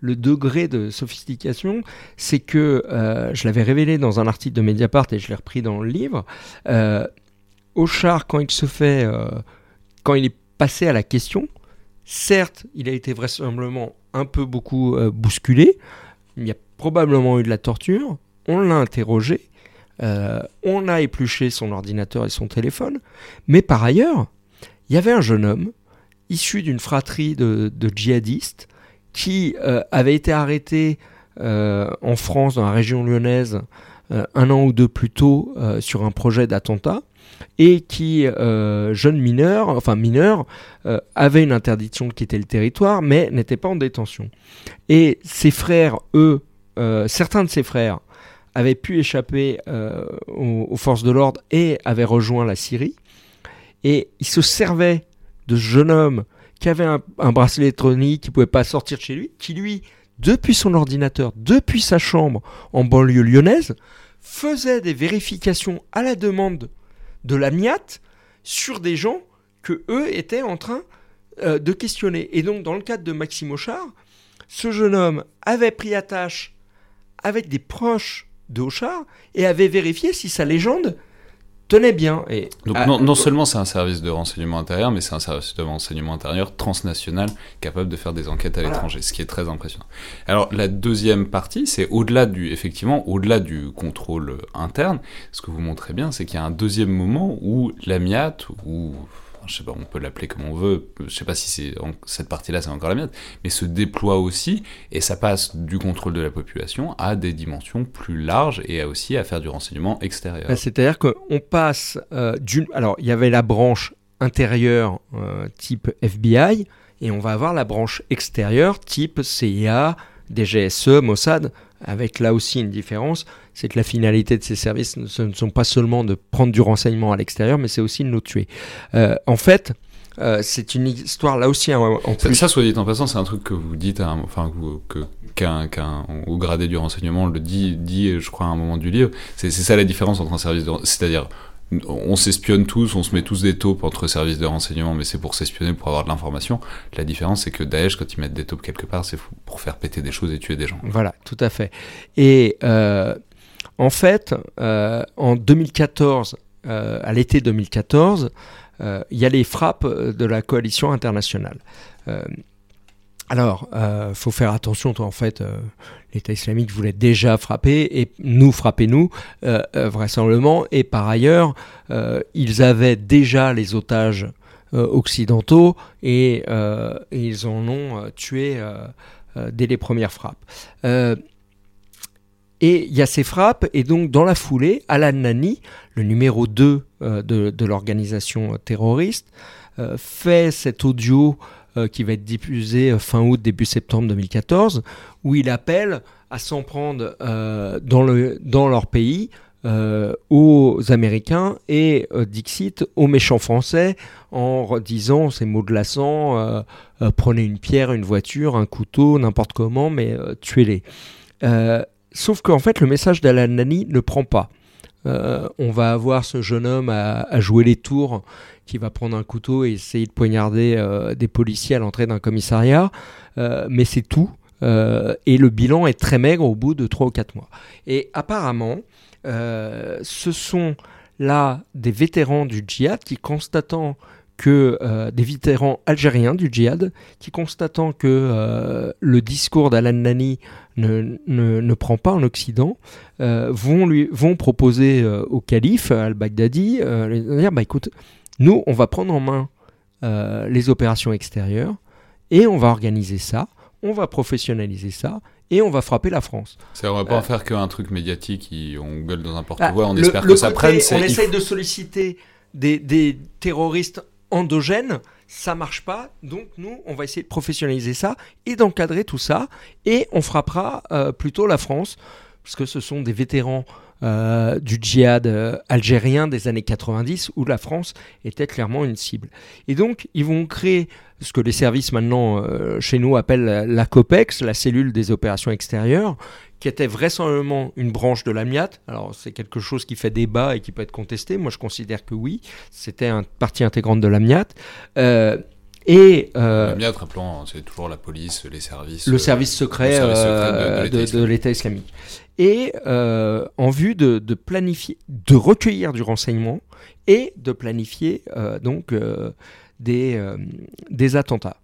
le degré de sophistication, c'est que je l'avais révélé dans un article de Mediapart et je l'ai repris dans le livre. Auchard, quand il se fait, quand il est passé à la question, certes, il a été vraisemblablement un peu beaucoup euh, bousculé. Il y a probablement eu de la torture. On l'a interrogé. Euh, on a épluché son ordinateur et son téléphone. Mais par ailleurs, il y avait un jeune homme issu d'une fratrie de, djihadistes qui euh, avait été arrêté en France, dans la région lyonnaise, un an ou deux plus tôt sur un projet d'attentat et qui, euh, jeune mineur, enfin mineur, euh, avait une interdiction de quitter le territoire, mais n'était pas en détention. Et ses frères, eux, euh, certains de ses frères, avaient pu échapper aux, forces de l'ordre et avaient rejoint la Syrie. Et il se servait de ce jeune homme qui avait un, un bracelet électronique, qui ne pouvait pas sortir de chez lui, qui lui, depuis son ordinateur, depuis sa chambre en banlieue lyonnaise, faisait des vérifications à la demande de la MIAT sur des gens que eux étaient en train euh, de questionner. Et donc, dans le cadre de Maxime Auchard, ce jeune homme avait pris attache avec des proches de Auchard et avait vérifié si sa légende tenait bien. Et Donc non, non seulement c'est un service de renseignement intérieur, mais c'est un service de renseignement intérieur transnational capable de faire des enquêtes à Voilà. l'étranger, ce qui est très impressionnant. Alors la deuxième partie, c'est au-delà du, effectivement, au-delà du contrôle interne, ce que vous montrez bien, c'est qu'il y a un deuxième moment où l'AMIAT, ou on peut l'appeler comme on veut, je sais pas si cette partie-là c'est encore l'AMIAT, mais se déploie aussi, et ça passe du contrôle de la population à des dimensions plus larges et à aussi à faire du renseignement extérieur. Bah, C'est-à-dire qu'on passe euh, d'une... Alors, il y avait la branche intérieure euh, type FBI, et on va avoir la branche extérieure type CIA, DGSE, Mossad, avec là aussi une différence, c'est que la finalité de ces services ce ne sont pas seulement de prendre du renseignement à l'extérieur, mais c'est aussi de nous tuer. Euh, en fait, euh, c'est une histoire là aussi en, en Ça, plus. ça, soit dit en passant, c'est un truc que vous dites, à un- enfin, que qu'un qu'un au gradé du renseignement le dit, dit, je crois, à un moment du livre. C'est ça la différence entre un service de, c'est-à-dire, on s'espionne tous, on se met tous des taupes entre services de renseignement, mais c'est pour s'espionner, pour avoir de l'information. La différence, c'est que Daesh, quand ils mettent des taupes quelque part, c'est pour faire péter des choses et tuer des gens. Voilà, tout à fait. Et euh, en fait, euh, en 2014, euh, à l'été 2014, euh, il y a les frappes de la coalition internationale. Euh, alors, il faut faire attention, en fait, euh, l'État islamique voulait déjà frapper, et nous frapper nous, euh, euh, vraisemblablement, et par ailleurs, euh, ils avaient déjà les otages euh, occidentaux, et, euh, ils en ont euh, tué euh, euh, dès les premières frappes. Euh, et il y a ces frappes, et donc dans la foulée, Alan Nani, le numéro 2 euh, de, l'organisation terroriste, euh, fait cet audio euh, qui va être diffusé euh, fin août, début septembre 2014, où il appelle à s'en prendre euh, dans, le, dans leur pays aux Américains et euh, Dixit aux méchants français en redisant ces mots glaçants prenez une pierre, une voiture, un couteau, n'importe comment, mais tuez-les. Sauf qu'en fait, le message d'Alan Nani ne prend pas. Euh, on va avoir ce jeune homme à, jouer les tours qui va prendre un couteau et essayer de poignarder euh, des policiers à l'entrée d'un commissariat, euh, mais c'est tout. Et le bilan est très maigre au bout de 3 ou 4 mois. Et apparemment, ce sont là des vétérans du djihad qui constatant que des vétérans algériens du djihad qui constatant que le discours d'Alan Nani ne, ne, ne prend pas en Occident euh, vont lui vont proposer euh, au calife al-Baghdadi euh, dire bah écoute nous on va prendre en main euh, les opérations extérieures et on va organiser ça on va professionnaliser ça et on va frapper la France. C'est on va pas Euh, en faire qu'un truc médiatique, on gueule dans n'importe Ah, quoi, on le- espère le que ça prenne. On essaye de solliciter des, des terroristes endogènes, ça marche pas. Donc nous, on va essayer de professionnaliser ça et d'encadrer tout ça, et on frappera euh, plutôt la France, parce que ce sont des vétérans euh, du djihad euh, algérien des années 90, où la France était clairement une cible. Et donc, ils vont créer ce que les services maintenant euh, chez nous appellent la, COPEX, la cellule des opérations extérieures, qui était vraisemblablement une branche de l'AMIAT. Alors, c'est quelque chose qui fait débat et qui peut être contesté. Moi, je considère que oui, c'était une partie intégrante de l'AMIAT. Et euh, Le MIAT, rappelons, c'est toujours la police, les services. le euh, service secret, le service secret euh, de- de de, l'État islamique. Et euh, en vue de, de planifier, de recueillir du renseignement et de planifier donc des, des attentats.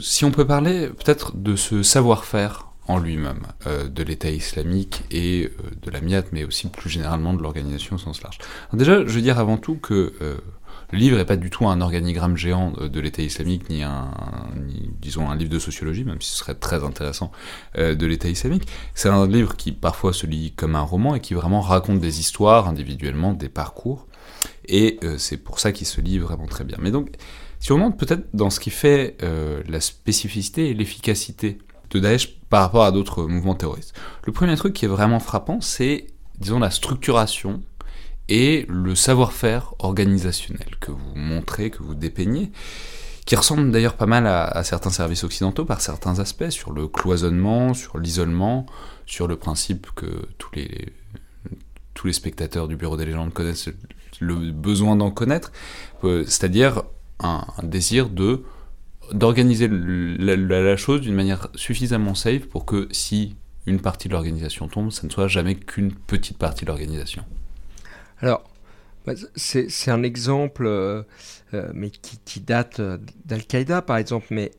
Si on peut parler peut-être de ce savoir-faire en lui-même euh, de l'État islamique et euh, de la MIAT, mais aussi plus généralement de l'organisation au sens large. Déjà, je veux dire avant tout que euh, le livre n'est pas du tout un organigramme géant de, l'État islamique, ni un, ni, disons, un livre de sociologie, même si ce serait très intéressant, de l'État islamique. C'est un livre qui parfois se lit comme un roman et qui vraiment raconte des histoires individuellement, des parcours, et c'est pour ça qu'il se lit vraiment très bien. Mais donc, Si on monte peut-être dans ce qui fait euh, la spécificité et l'efficacité de Daesh par rapport à d'autres mouvements terroristes. Le premier truc qui est vraiment frappant, c'est, disons, la structuration et le savoir-faire organisationnel que vous montrez, que vous dépeignez, qui ressemble d'ailleurs pas mal à, à certains services occidentaux par certains aspects, sur le cloisonnement, sur l'isolement, sur le principe que tous les, tous les spectateurs du Bureau des légendes connaissent le besoin d'en connaître, euh, c'est-à-dire un, désir de d'organiser la, chose d'une manière suffisamment safe pour que si une partie de l'organisation tombe, ça ne soit jamais qu'une petite partie de l'organisation. Alors, bah, c'est un exemple, euh, euh, mais qui, date euh, d'Al-Qaïda, par exemple. Mais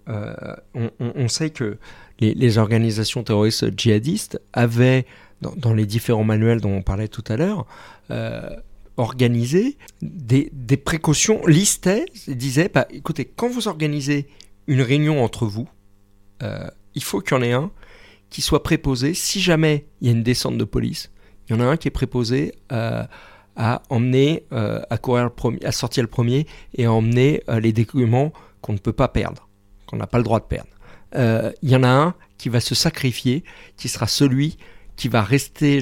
on, sait que les, organisations terroristes djihadistes avaient, dans, les différents manuels dont on parlait tout à l'heure, organisé des, des précautions, listaient, disaient, bah, écoutez, quand vous organisez une réunion entre vous, euh, il faut qu'il y en ait un qui soit préposé, si jamais il y a une descente de police, il y en a un qui est préposé euh, à emmener, euh, à courir le premier, à sortir le premier et à emmener les documents qu'on ne peut pas perdre, qu'on n'a pas le droit de perdre. Il y en a un qui va se sacrifier, qui sera celui qui va rester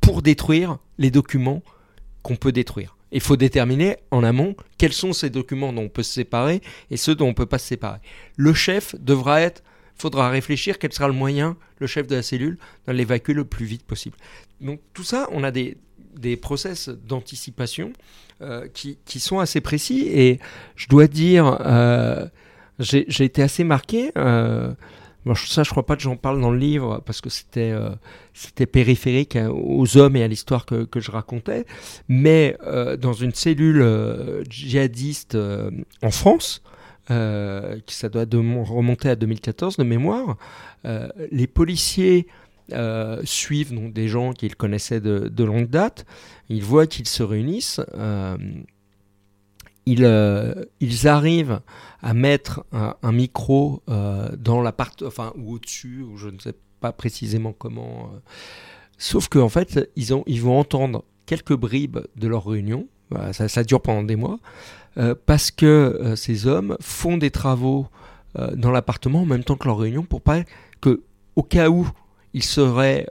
pour détruire les documents qu'on peut détruire. Il faut déterminer en amont quels sont ces documents dont on peut se séparer et ceux dont on ne peut pas se séparer. Le chef devra être, faudra réfléchir quel sera le moyen, le chef de la cellule, de l'évacuer le plus vite possible. Donc tout ça, on a des, des process d'anticipation euh, qui, qui sont assez précis et je dois dire, euh, j'ai été assez marqué. Euh, ça, je crois pas que j'en parle dans le livre parce que c'était euh, périphérique aux hommes et à l'histoire que, je racontais. Mais euh, dans une cellule euh, djihadiste en France, ça doit remonter à 2014 de mémoire, les policiers suivent donc des gens qu'ils connaissaient de, longue date. Ils voient qu'ils se réunissent. Ils, euh, ils arrivent à mettre un, micro euh, dans l'appart, enfin ou au-dessus, ou je ne sais pas précisément comment. euh. Sauf qu'en fait, ils, ont, ils vont entendre quelques bribes de leur réunion. Ça, dure pendant des mois parce que ces hommes font des travaux dans l'appartement en même temps que leur réunion pour pas que, au cas où ils seraient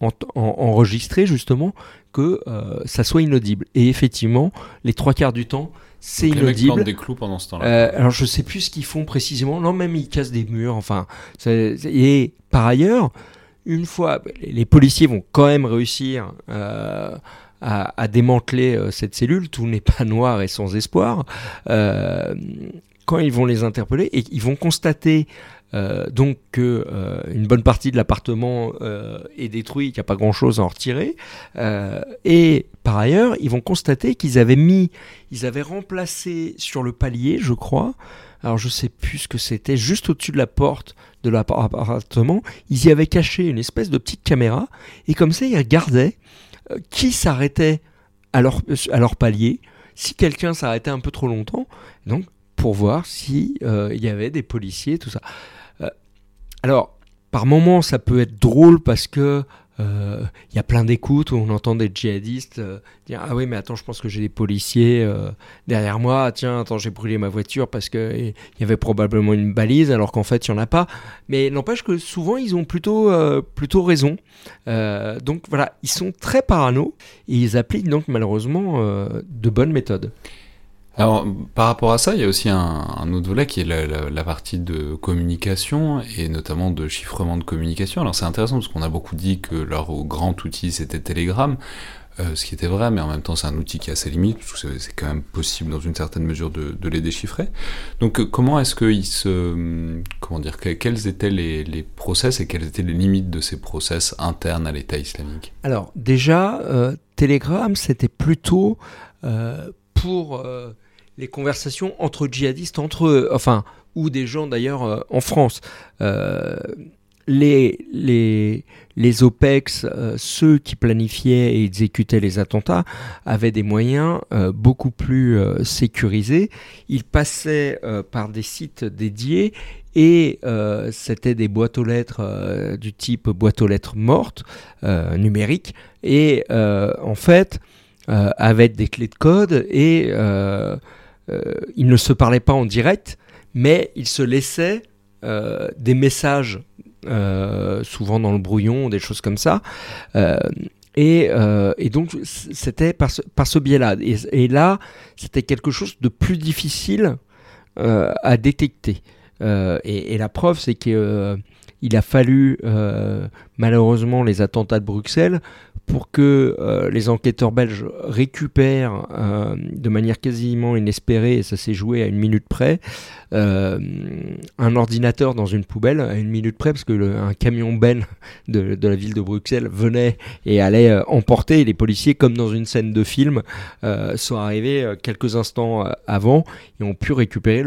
en- en- enregistrés justement, que euh, ça soit inaudible. Et effectivement, les trois quarts du temps, c'est Donc les mecs plantent inaudible. des clous pendant ce temps-là. Euh, alors je sais plus ce qu'ils font précisément. Non, même ils cassent des murs. Enfin, et par ailleurs, une fois, les policiers vont quand même réussir euh, à, à démanteler euh, cette cellule. Tout n'est pas noir et sans espoir. Euh, quand ils vont les interpeller et ils vont constater donc que euh, une bonne partie de l'appartement euh, est détruit, qu'il n'y a pas grand-chose à en retirer. Euh, et par ailleurs, ils vont constater qu'ils avaient mis, ils avaient remplacé sur le palier, je crois, alors je sais plus ce que c'était, juste au-dessus de la porte de l'appartement, ils y avaient caché une espèce de petite caméra, et comme ça, ils regardaient euh, qui s'arrêtait à leur, à leur palier, si quelqu'un s'arrêtait un peu trop longtemps, donc pour voir si euh, y avait des policiers, tout ça. Euh, alors, par moments, ça peut être drôle parce que euh, il y a plein d'écoutes où on entend des djihadistes euh, dire ah oui mais attends je pense que j'ai des policiers euh, derrière moi. Ah, tiens attends j'ai brûlé ma voiture parce que il y avait probablement une balise alors qu'en fait il y en a pas. Mais n'empêche que souvent ils ont plutôt euh, plutôt raison. Euh, donc voilà ils sont très parano et ils appliquent donc malheureusement euh, de bonnes méthodes Alors, par rapport à ça, il y a aussi un, autre volet qui est la, partie de communication et notamment de chiffrement de communication. Alors, c'est intéressant parce qu'on a beaucoup dit que leur grand outil c'était Telegram, euh, ce qui était vrai, mais en même temps, c'est un outil qui a ses limites, parce que c'est- quand même possible dans une certaine mesure de, les déchiffrer. Donc, euh, comment est-ce qu'ils se. hum, Comment dire que- Quels étaient les, process et quelles étaient les limites de ces process internes à l'État islamique? Alors déjà, euh, Telegram, c'était plutôt euh, pour euh, les conversations entre djihadistes, entre eux, enfin, ou des gens d'ailleurs euh, en France. Euh, les, les, les OPEX, euh, ceux qui planifiaient et exécutaient les attentats, avaient des moyens beaucoup plus sécurisés. Ils passaient par des sites dédiés et c'était des boîtes aux lettres du type boîte aux lettres mortes, euh, numériques, et en fait, avec des clés de code et ils ne se parlaient pas en direct, mais ils se laissaient euh, des messages, euh, souvent dans le brouillon, des choses comme ça. Euh, et, euh, donc, c'était par ce, ce biais-là. Et, là, c'était quelque chose de plus difficile euh, à détecter. Euh, et, la preuve, c'est que euh, il a fallu euh, malheureusement les attentats de Bruxelles pour que euh, les enquêteurs belges récupèrent euh, de manière quasiment inespérée, et ça s'est joué à une minute près, euh, un ordinateur dans une poubelle à une minute près, parce que un camion Ben de, la ville de Bruxelles venait et allait emporter. Les policiers, comme dans une scène de film, sont arrivés quelques instants avant et ont pu récupérer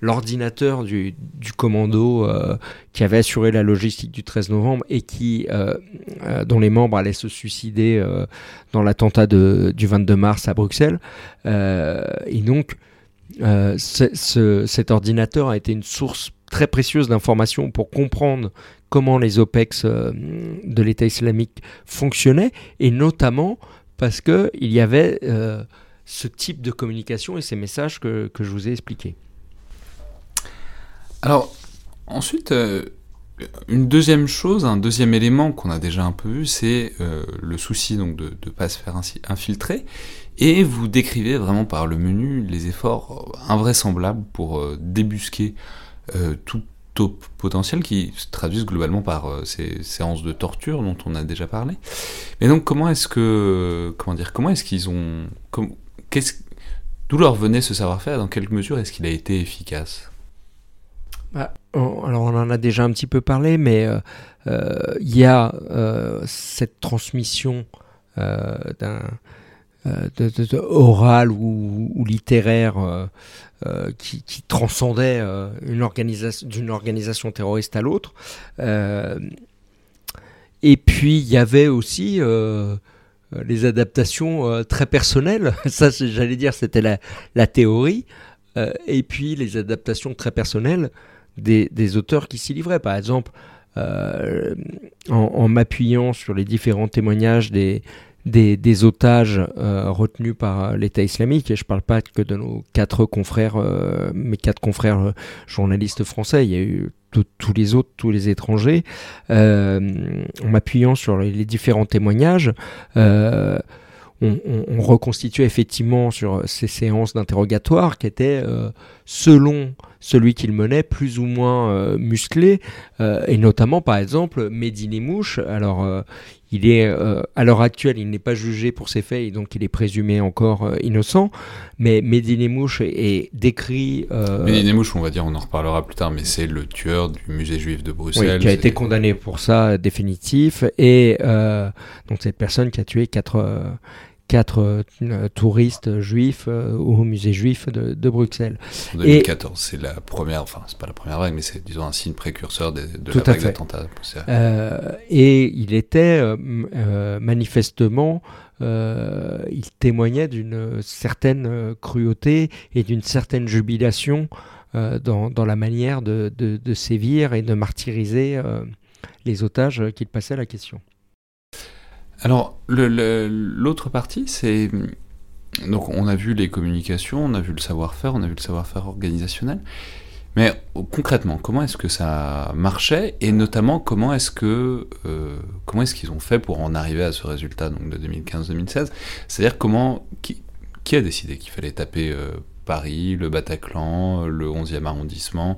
l'ordinateur du, du commando qui avait assuré la logistique du 13 novembre et qui, dont les membres allaient se suicider euh, dans l'attentat du 22 mars à Bruxelles. Euh, et donc, euh, ce- ce- cet ordinateur a été une source très précieuse d'informations pour comprendre comment les OPEX de l'État islamique fonctionnaient, et notamment parce qu'il y avait ce type de communication et ces messages que, je vous ai expliqués. Alors, ensuite, une deuxième chose, un deuxième élément qu'on a déjà un peu vu, c'est euh, le souci donc de ne pas se faire ainsi infiltrer. Et vous décrivez vraiment par le menu les efforts invraisemblables pour euh, débusquer euh, tout potentiel qui se traduisent globalement par euh, ces séances de torture dont on a déjà parlé. Mais donc, comment est-ce que, comment dire, comment est-ce qu'ils ont, qu'est-ce, d'où leur venait ce savoir-faire, dans quelle mesure est-ce qu'il a été efficace? Bah, on- alors on en a déjà un petit peu parlé, mais euh, euh, il y a euh, cette transmission d'un oral ou, littéraire qui, transcendait une organisation d'une organisation terroriste à l'autre. Et puis il y avait aussi les adaptations très personnelles. Ça, j'allais dire, c'était la, théorie. Et puis les adaptations très personnelles des, auteurs qui s'y livraient. Par exemple, euh, en, m'appuyant sur les différents témoignages des, des, otages euh, retenus par l'État islamique, et je ne parle pas que de nos quatre confrères, euh, mes quatre confrères euh, journalistes français, il y a eu tous les autres, tous les étrangers, euh, en m'appuyant sur les, différents témoignages, euh, on, on- on reconstituait effectivement sur ces séances d'interrogatoire qui étaient, euh, selon celui qu'il menait, plus ou moins euh, musclées, euh, et notamment par exemple Mehdi Mouche. Alors, euh, il est à l'heure actuelle, il n'est pas jugé pour ses faits, et donc il est présumé encore innocent. Mais Mehdi Mouche est, est décrit. Benny Nemouche, on va dire, on en reparlera plus tard, mais c'est le tueur du musée juif de oui, Bruxelles. qui a été condamné pour ça, définitif. Et donc cette personne qui a tué quatre, quatre euh, touristes juifs euh, au musée juif de, de Bruxelles. En 2014, c'est la première, enfin, c'est pas la première vague, mais c'est, disons, un signe précurseur de Tout la à vague fait. d'attentats. Euh, et il était euh, euh, manifestement, euh, il témoignait d'une certaine euh, cruauté et d'une certaine jubilation euh, dans, dans la manière de, de- de sévir et de martyriser euh, les otages qu'il passait à la question. Alors, l'autre partie, c'est. Donc, on a vu les communications, on a vu le savoir-faire, on a vu le savoir-faire organisationnel. Mais concrètement, comment est-ce que ça marchait Et notamment, comment est-ce que euh, comment est-ce qu'ils ont fait pour en arriver à ce résultat donc de 2015-2016 C'est-à-dire comment qui, a décidé qu'il fallait taper euh, Paris, le Bataclan, le 11e arrondissement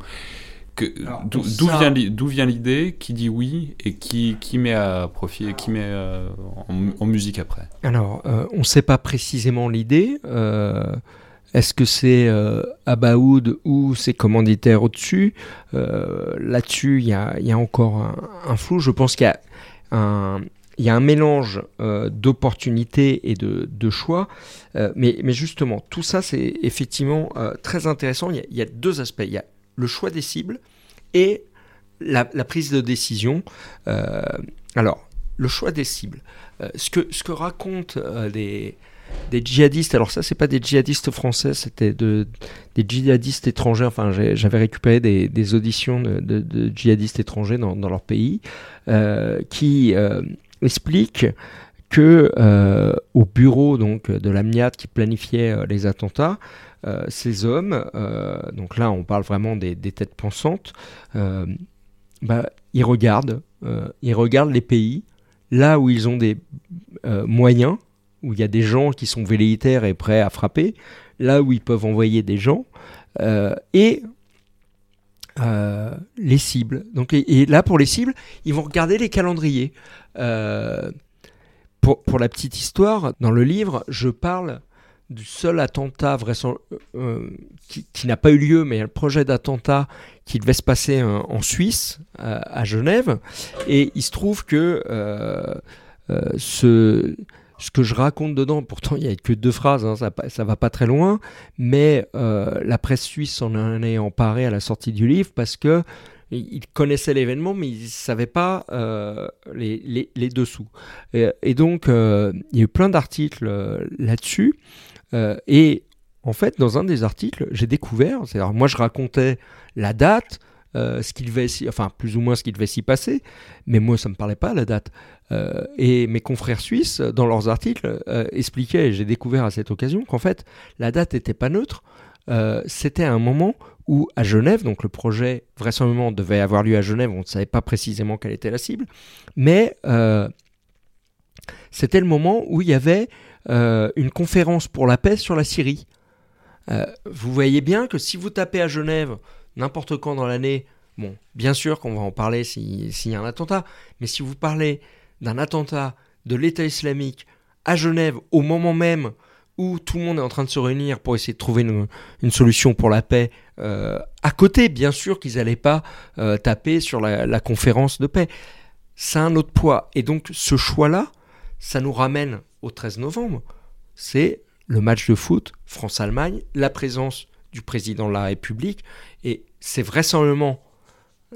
D'où ça- vient l'i- d'où vient l'idée Qui dit oui et qui, qui met à profit, qui met euh, en, en musique après Alors, euh, on ne sait pas précisément l'idée. euh, Est-ce que c'est euh, Abaoud ou ses commanditaires au-dessus Euh, Là-dessus, il y a, il y a encore un, un flou. Je pense qu'il y a un, il y a un mélange euh, d'opportunités et de, de choix. Euh, mais, mais justement, tout ça, c'est effectivement euh, très intéressant. Il y, a, il y a deux aspects. Il y a le choix des cibles et la, prise de décision. Euh, alors, le choix des cibles. Euh, ce, que, ce que racontent euh, des, djihadistes, alors ça, c'est pas des djihadistes français, c'était de, des djihadistes étrangers. Enfin, j'avais récupéré des, auditions de, djihadistes étrangers dans, leur pays qui expliquent que au bureau donc de l'AMNIAT qui planifiait les attentats, ces hommes, euh, donc là on parle vraiment des, têtes pensantes, euh, bah, ils regardent, euh, ils regardent les pays là où ils ont des euh, moyens, où il y a des gens qui sont velléitaires et prêts à frapper, là où ils peuvent envoyer des gens, euh, et euh, les cibles. Donc, et, là, pour les cibles, ils vont regarder les calendriers. Euh, pour, pour la petite histoire, dans le livre, je parle du seul attentat vraisembl- euh, qui, n'a pas eu lieu, mais un projet d'attentat qui devait se passer euh, en Suisse, à, Genève. Et il se trouve que euh, euh, ce, que je raconte dedans, pourtant il n'y a que deux phrases, hein, ça, ça va pas très loin, mais euh, la presse suisse s'en est emparée à la sortie du livre parce que ils connaissaient l'événement, mais ils ne savaient pas euh, les, dessous. Et, donc, euh, il y a eu plein d'articles euh, là-dessus. Euh, et en fait, dans un des articles, j'ai découvert, c'est-à-dire moi je racontais la date, euh, ce qui devait enfin plus ou moins ce qui devait s'y passer, mais moi ça me parlait pas la date. Euh, et mes confrères suisses, dans leurs articles, expliquaient, j'ai découvert à cette occasion, qu'en fait la date n'était pas neutre. C'était un moment où à Genève, donc le projet vraisemblablement devait avoir lieu à Genève, on ne savait pas précisément quelle était la cible, mais c'était le moment où il y avait euh, une conférence pour la paix sur la Syrie. Euh, vous voyez bien que si vous tapez à Genève n'importe quand dans l'année, bon, bien sûr qu'on va en parler si- s'il y a un attentat, mais si vous parlez d'un attentat de l'État islamique à Genève au moment même où tout le monde est en train de se réunir pour essayer de trouver une, solution pour la paix, euh, à côté, bien sûr qu'ils n'allaient pas taper sur la, la conférence de paix. Ça a un autre poids. Et donc ce choix-là, ça nous ramène au 13 novembre. C'est le match de foot France-Allemagne, la présence du président de la République, et c'est vraisemblablement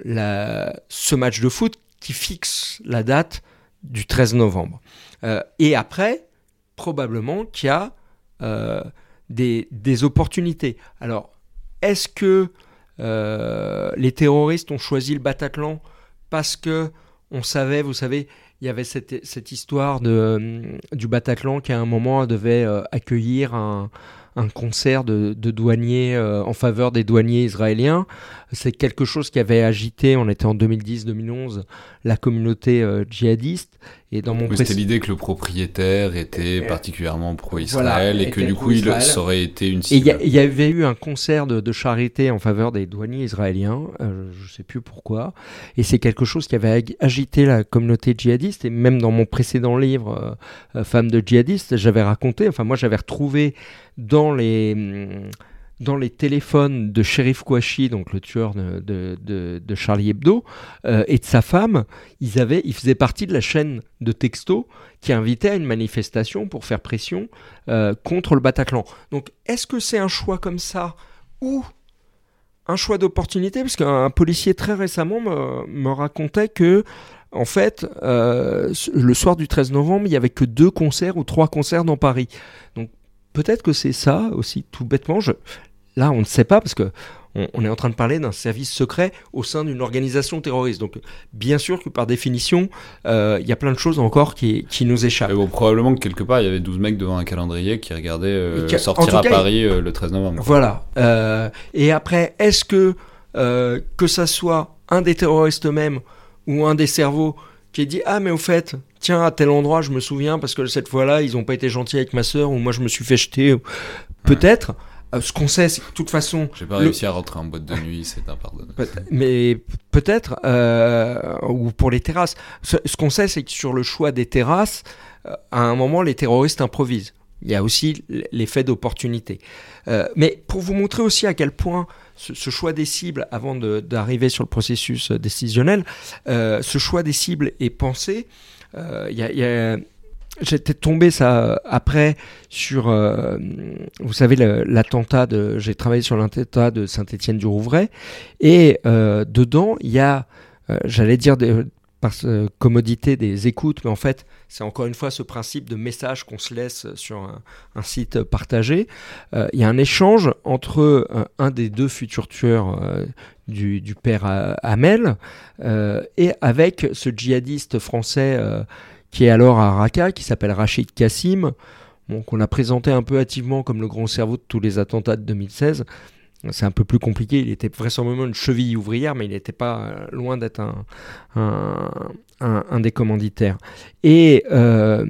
la, ce match de foot qui fixe la date du 13 novembre. Euh, et après, probablement qu'il y a euh, des, des opportunités. Alors, est-ce que euh, les terroristes ont choisi le Bataclan parce que on savait, vous savez, il y avait cette, cette histoire de, euh, du Bataclan qui à un moment devait euh, accueillir un, un concert de, douaniers euh, en faveur des douaniers israéliens. C'est quelque chose qui avait agité, on était en 2010-2011, la communauté euh, djihadiste. Et dans mon Oui, C'était l'idée que le propriétaire était Euh, particulièrement pro-Israël voilà, et que du coup, il, ça aurait été une Et il y, cible. a- il y avait eu un concert de, de charité en faveur des douaniers israéliens, euh, je ne sais plus pourquoi, et c'est quelque chose qui avait ag- agité la communauté djihadiste, et même dans mon précédent livre, euh, euh, Femmes de djihadistes, j'avais raconté, enfin moi j'avais retrouvé dans les, hum, dans les téléphones de Shérif Kouachi, donc le tueur de, Charlie Hebdo, euh, et de sa femme, ils, avaient, ils faisaient partie de la chaîne de textos qui invitait à une manifestation pour faire pression euh, contre le Bataclan. Donc, est-ce que c'est un choix comme ça ou un choix d'opportunité? Parce qu'un policier très récemment me, racontait que, en fait, euh, le soir du 13 novembre, il n'y avait que deux concerts ou trois concerts dans Paris. Donc, peut-être que c'est ça aussi, tout bêtement. Là, on ne sait pas parce que on, on est en train de parler d'un service secret au sein d'une organisation terroriste. Donc, bien sûr que par définition, euh, il y a plein de choses encore qui, qui nous échappent. Bon, probablement que quelque part, il y avait 12 mecs devant un calendrier qui regardaient euh, Et qui- en sortir à cas, Paris euh, le 13 novembre. Voilà. Et après, est-ce que que ça soit un des terroristes eux-mêmes ou un des cerveaux qui dit ah mais au fait tiens à tel endroit je me souviens parce que cette fois-là ils ont pas été gentils avec ma sœur ou moi je me suis fait jeter peut-être Euh, ce qu'on sait c'est que de toute façon J'ai pas Le- réussi à rentrer en boîte de nuit, c'est impardonnable. Peut- mais peut-être, euh, ou pour les terrasses. Ce, ce qu'on sait, c'est que sur le choix des terrasses, euh, à un moment, les terroristes improvisent. Il y a aussi l'effet d'opportunité. Mais pour vous montrer aussi à quel point ce, ce choix des cibles, avant d'arriver sur le processus décisionnel, ce choix des cibles est pensé. il y a- il y a- J'étais tombé ça après sur, euh, vous savez, l'attentat de. J'ai travaillé sur l'attentat de Saint-Étienne-du-Rouvray et euh, dedans il y a, euh, j'allais dire par commodité des écoutes, mais en fait c'est encore une fois ce principe de message qu'on se laisse sur un, site partagé. Il y a un échange entre un des deux futurs tueurs du, père Hamel et avec ce djihadiste français. Qui est alors à Raqqa, qui s'appelle Rachid Kassim, bon, qu'on a présenté un peu hâtivement comme le grand cerveau de tous les attentats de 2016. C'est un peu plus compliqué, il était vraisemblablement une cheville ouvrière, mais il n'était pas euh, loin d'être un, un, des commanditaires. Et euh,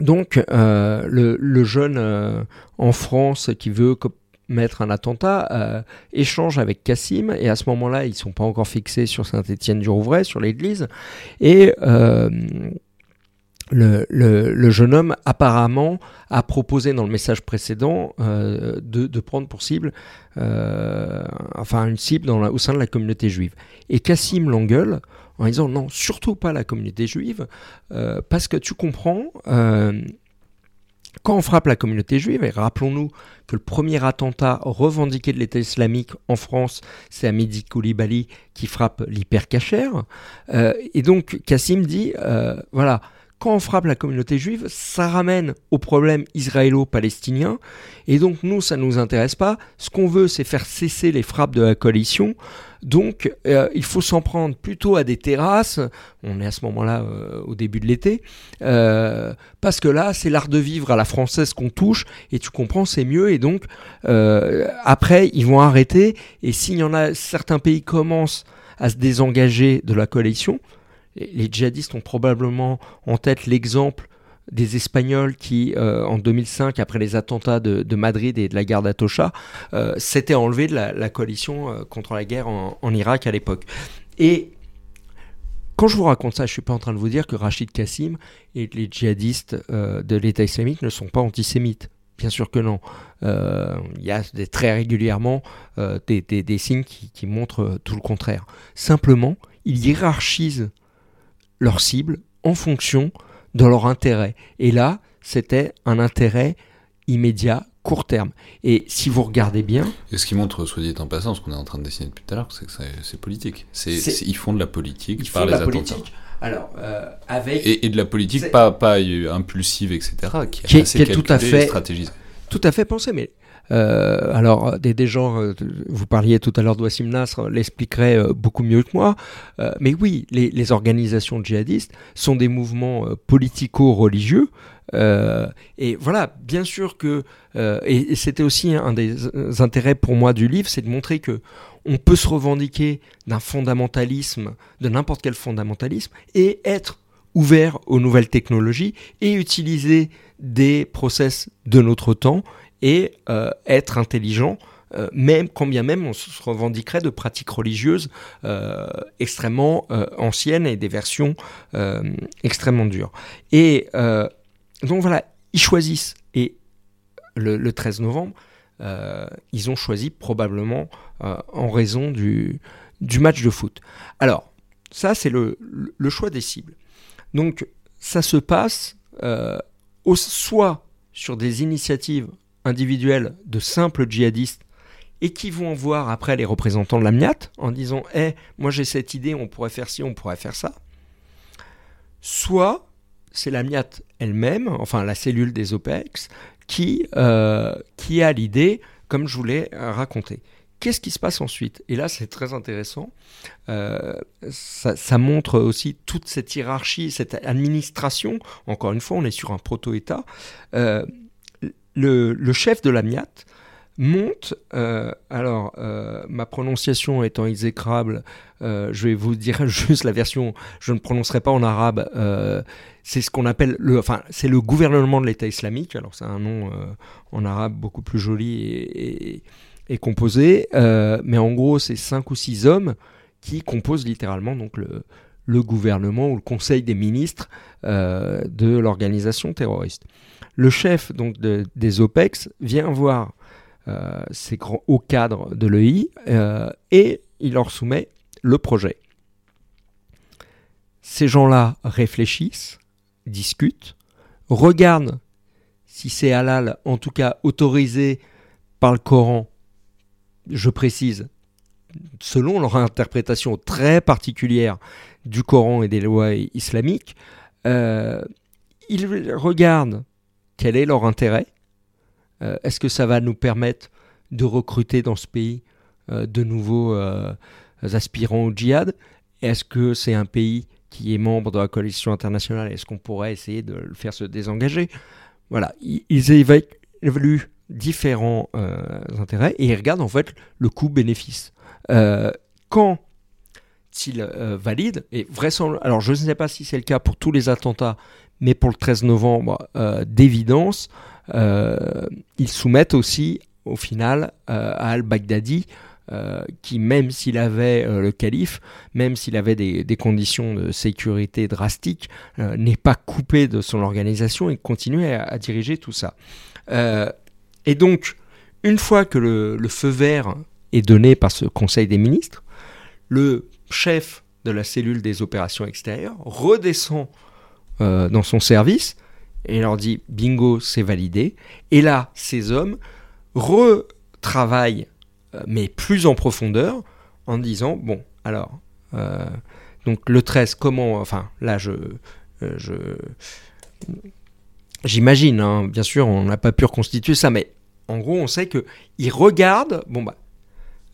donc, euh, le, jeune en France qui veut commettre un attentat échange avec Cassim, et à ce moment-là, ils ne sont pas encore fixés sur Saint-Étienne-du-Rouvray, sur l'église, et le, jeune homme apparemment a proposé dans le message précédent euh, de, prendre pour cible, euh, enfin une cible au sein de la communauté juive. Et Cassim l'engueule en disant non, surtout pas la communauté juive, euh, parce que tu comprends, quand on frappe la communauté juive, et rappelons-nous que le premier attentat revendiqué de l'État islamique en France, c'est Hamidi Koulibaly qui frappe l'hypercachère. Et donc Cassim dit, voilà, quand on frappe la communauté juive, ça ramène au problème israélo-palestinien. Et donc nous, ça ne nous intéresse pas. Ce qu'on veut, c'est faire cesser les frappes de la coalition. Donc euh, il faut s'en prendre plutôt à des terrasses. On est à ce moment-là euh, au début de l'été. Euh, parce que là, c'est l'art de vivre à la française qu'on touche. Et tu comprends, c'est mieux. Et donc après, ils vont arrêter. Et s'il y en a, certains pays commencent à se désengager de la coalition. Les djihadistes ont probablement en tête l'exemple des Espagnols qui, euh, en 2005, après les attentats de, Madrid et de la guerre d'Atocha, euh, s'étaient enlevés de la, coalition euh, contre la guerre en, Irak à l'époque. Et quand je vous raconte ça, je suis pas en train de vous dire que Rachid Kassim et les djihadistes de l'État islamique ne sont pas antisémites. Bien sûr que non. Il y a très régulièrement des, signes qui, montrent tout le contraire. Simplement, ils hiérarchisent leurs cibles en fonction de leur intérêt. Et là, c'était un intérêt immédiat, court terme. Et si vous regardez bien, Et ce qui montre, soit dit en passant, ce qu'on est en train de dessiner depuis tout à l'heure, c'est que c'est- politique. C'est- ils font de la politique ils par font de les la attentats. politique. Alors, euh, avec Et, et de la politique pas, pas euh, impulsive, etc., qui est, Qui est- assez qui est tout à calculée fait- stratégisée. Tout à fait pensé, mais alors des, gens, euh, vous parliez tout à l'heure de Nasr, euh, beaucoup mieux que moi. Euh, mais oui, les, organisations djihadistes sont des mouvements euh, politico-religieux. euh, et voilà, bien sûr que euh, et, c'était aussi un des euh, intérêts pour moi du livre, c'est de montrer que on peut se revendiquer d'un fondamentalisme, de n'importe quel fondamentalisme, et être ouvert aux nouvelles technologies et utiliser des process de notre temps et euh, être intelligent, euh, même quand bien même on se revendiquerait de pratiques religieuses euh, extrêmement anciennes et des versions extrêmement dures. Et donc voilà, ils choisissent. Et le, le 13 novembre, ils ont choisi probablement en raison du, match de foot. Alors, ça, c'est le, choix des cibles. Donc, ça se passe soit sur des initiatives individuelles de simples djihadistes et qui vont voir après les représentants de la MIAT en disant Eh, moi j'ai cette idée, on pourrait faire ci, on pourrait faire ça. Soit c'est la MIAT elle-même, enfin la cellule des OPEX, qui, euh, qui a l'idée, comme je vous l'ai euh, raconté. Qu'est-ce qui se passe ensuite? Et là, c'est très intéressant. Euh, ça, montre aussi toute cette hiérarchie, cette administration. Encore une fois, on est sur un proto-État. Le, chef de la MIAT monte, euh, alors euh, ma prononciation étant exécrable, euh, je vais vous dire juste la version, je ne prononcerai pas en arabe, c'est ce qu'on appelle, le, enfin c'est le gouvernement de l'État islamique, alors c'est un nom en arabe beaucoup plus joli et, composé, mais en gros c'est cinq ou six hommes qui composent littéralement donc le, gouvernement ou le conseil des ministres de l'organisation terroriste. Le chef des OPEX vient voir euh, ces grands hauts cadres de l'EI euh, et il leur soumet le projet. Ces gens-là réfléchissent, discutent, regardent si c'est halal, en tout cas autorisé par le Coran, je précise, selon leur interprétation très particulière du Coran et des lois islamiques, euh, ils regardent quel est leur intérêt, euh, est-ce que ça va nous permettre de recruter dans ce pays euh, de nouveaux euh, aspirants au djihad? Est-ce que c'est un pays qui est membre de la coalition internationale, est-ce qu'on pourrait essayer de le faire se désengager? Voilà, ils, ils éva- évaluent différents intérêts et ils regardent en fait le coût-bénéfice. Quand ils valident, et vraisemblablement, alors je ne sais pas si c'est le cas pour tous les attentats, mais pour le 13 novembre, euh, d'évidence, euh, ils soumettent aussi au final à al-Baghdadi, euh, qui même s'il avait le calife, même s'il avait des, conditions de sécurité drastiques, n'est pas coupé de son organisation et continue à, diriger tout ça. Et donc, une fois que le feu vert est donné par ce Conseil des ministres, le chef de la cellule des opérations extérieures redescend euh, dans son service et leur dit bingo, c'est validé. Et là, ces hommes retravaillent, euh, mais plus en profondeur, en disant bon, alors, euh, donc le 13, comment, enfin, là, je. je J'imagine, hein, bien sûr, on n'a pas pu reconstituer ça, mais en gros, on sait que ils regardent, bon bah,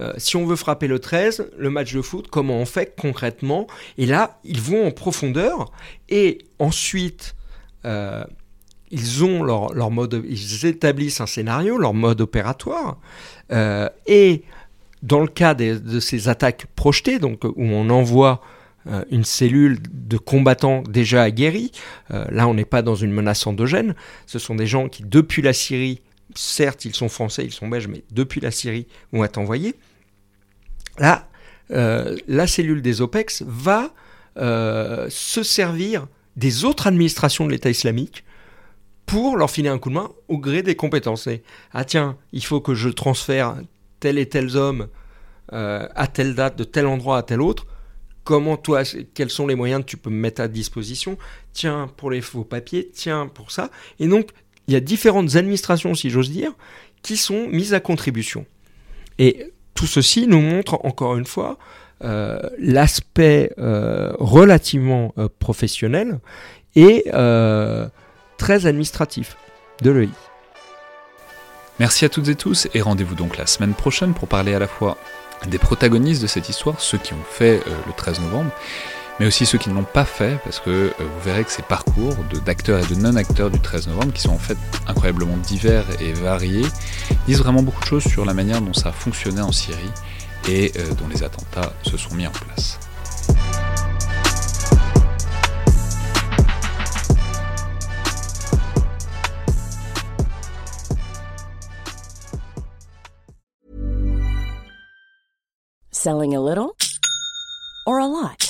euh, si on veut frapper le 13, le match de foot, comment on fait concrètement? Et là, ils vont en profondeur et ensuite, euh, ils établissent un scénario, leur mode opératoire. euh, et dans le cas de ces attaques projetées, donc où on envoie une cellule de combattants déjà aguerris, là on n'est pas dans une menace endogène, ce sont des gens qui depuis la Syrie, certes ils sont français, ils sont belges, mais depuis la Syrie vont être envoyés. Là, euh, la cellule des OPEX va euh, se servir des autres administrations de l'État islamique pour leur filer un coup de main au gré des compétences. Ah tiens, il faut que je transfère tel et tel homme euh, à telle date, de tel endroit à tel autre. Comment toi, quels sont les moyens que tu peux me mettre à disposition? Tiens, pour les faux papiers, tiens, pour ça. Et donc, il y a différentes administrations, si j'ose dire, qui sont mises à contribution. Et tout ceci nous montre encore une fois euh, l'aspect euh, relativement euh, professionnel et très administratif de l'EI. Merci à toutes et tous et rendez-vous donc la semaine prochaine pour parler à la fois des protagonistes de cette histoire, ceux qui ont fait le 13 novembre, mais aussi ceux qui ne l'ont pas fait, parce que euh, vous verrez que ces parcours d'acteurs et de non-acteurs du 13 novembre, qui sont en fait incroyablement divers et variés, disent vraiment beaucoup de choses sur la manière dont ça a fonctionné en Syrie et euh, dont les attentats se sont mis en place. Selling a little or a lot?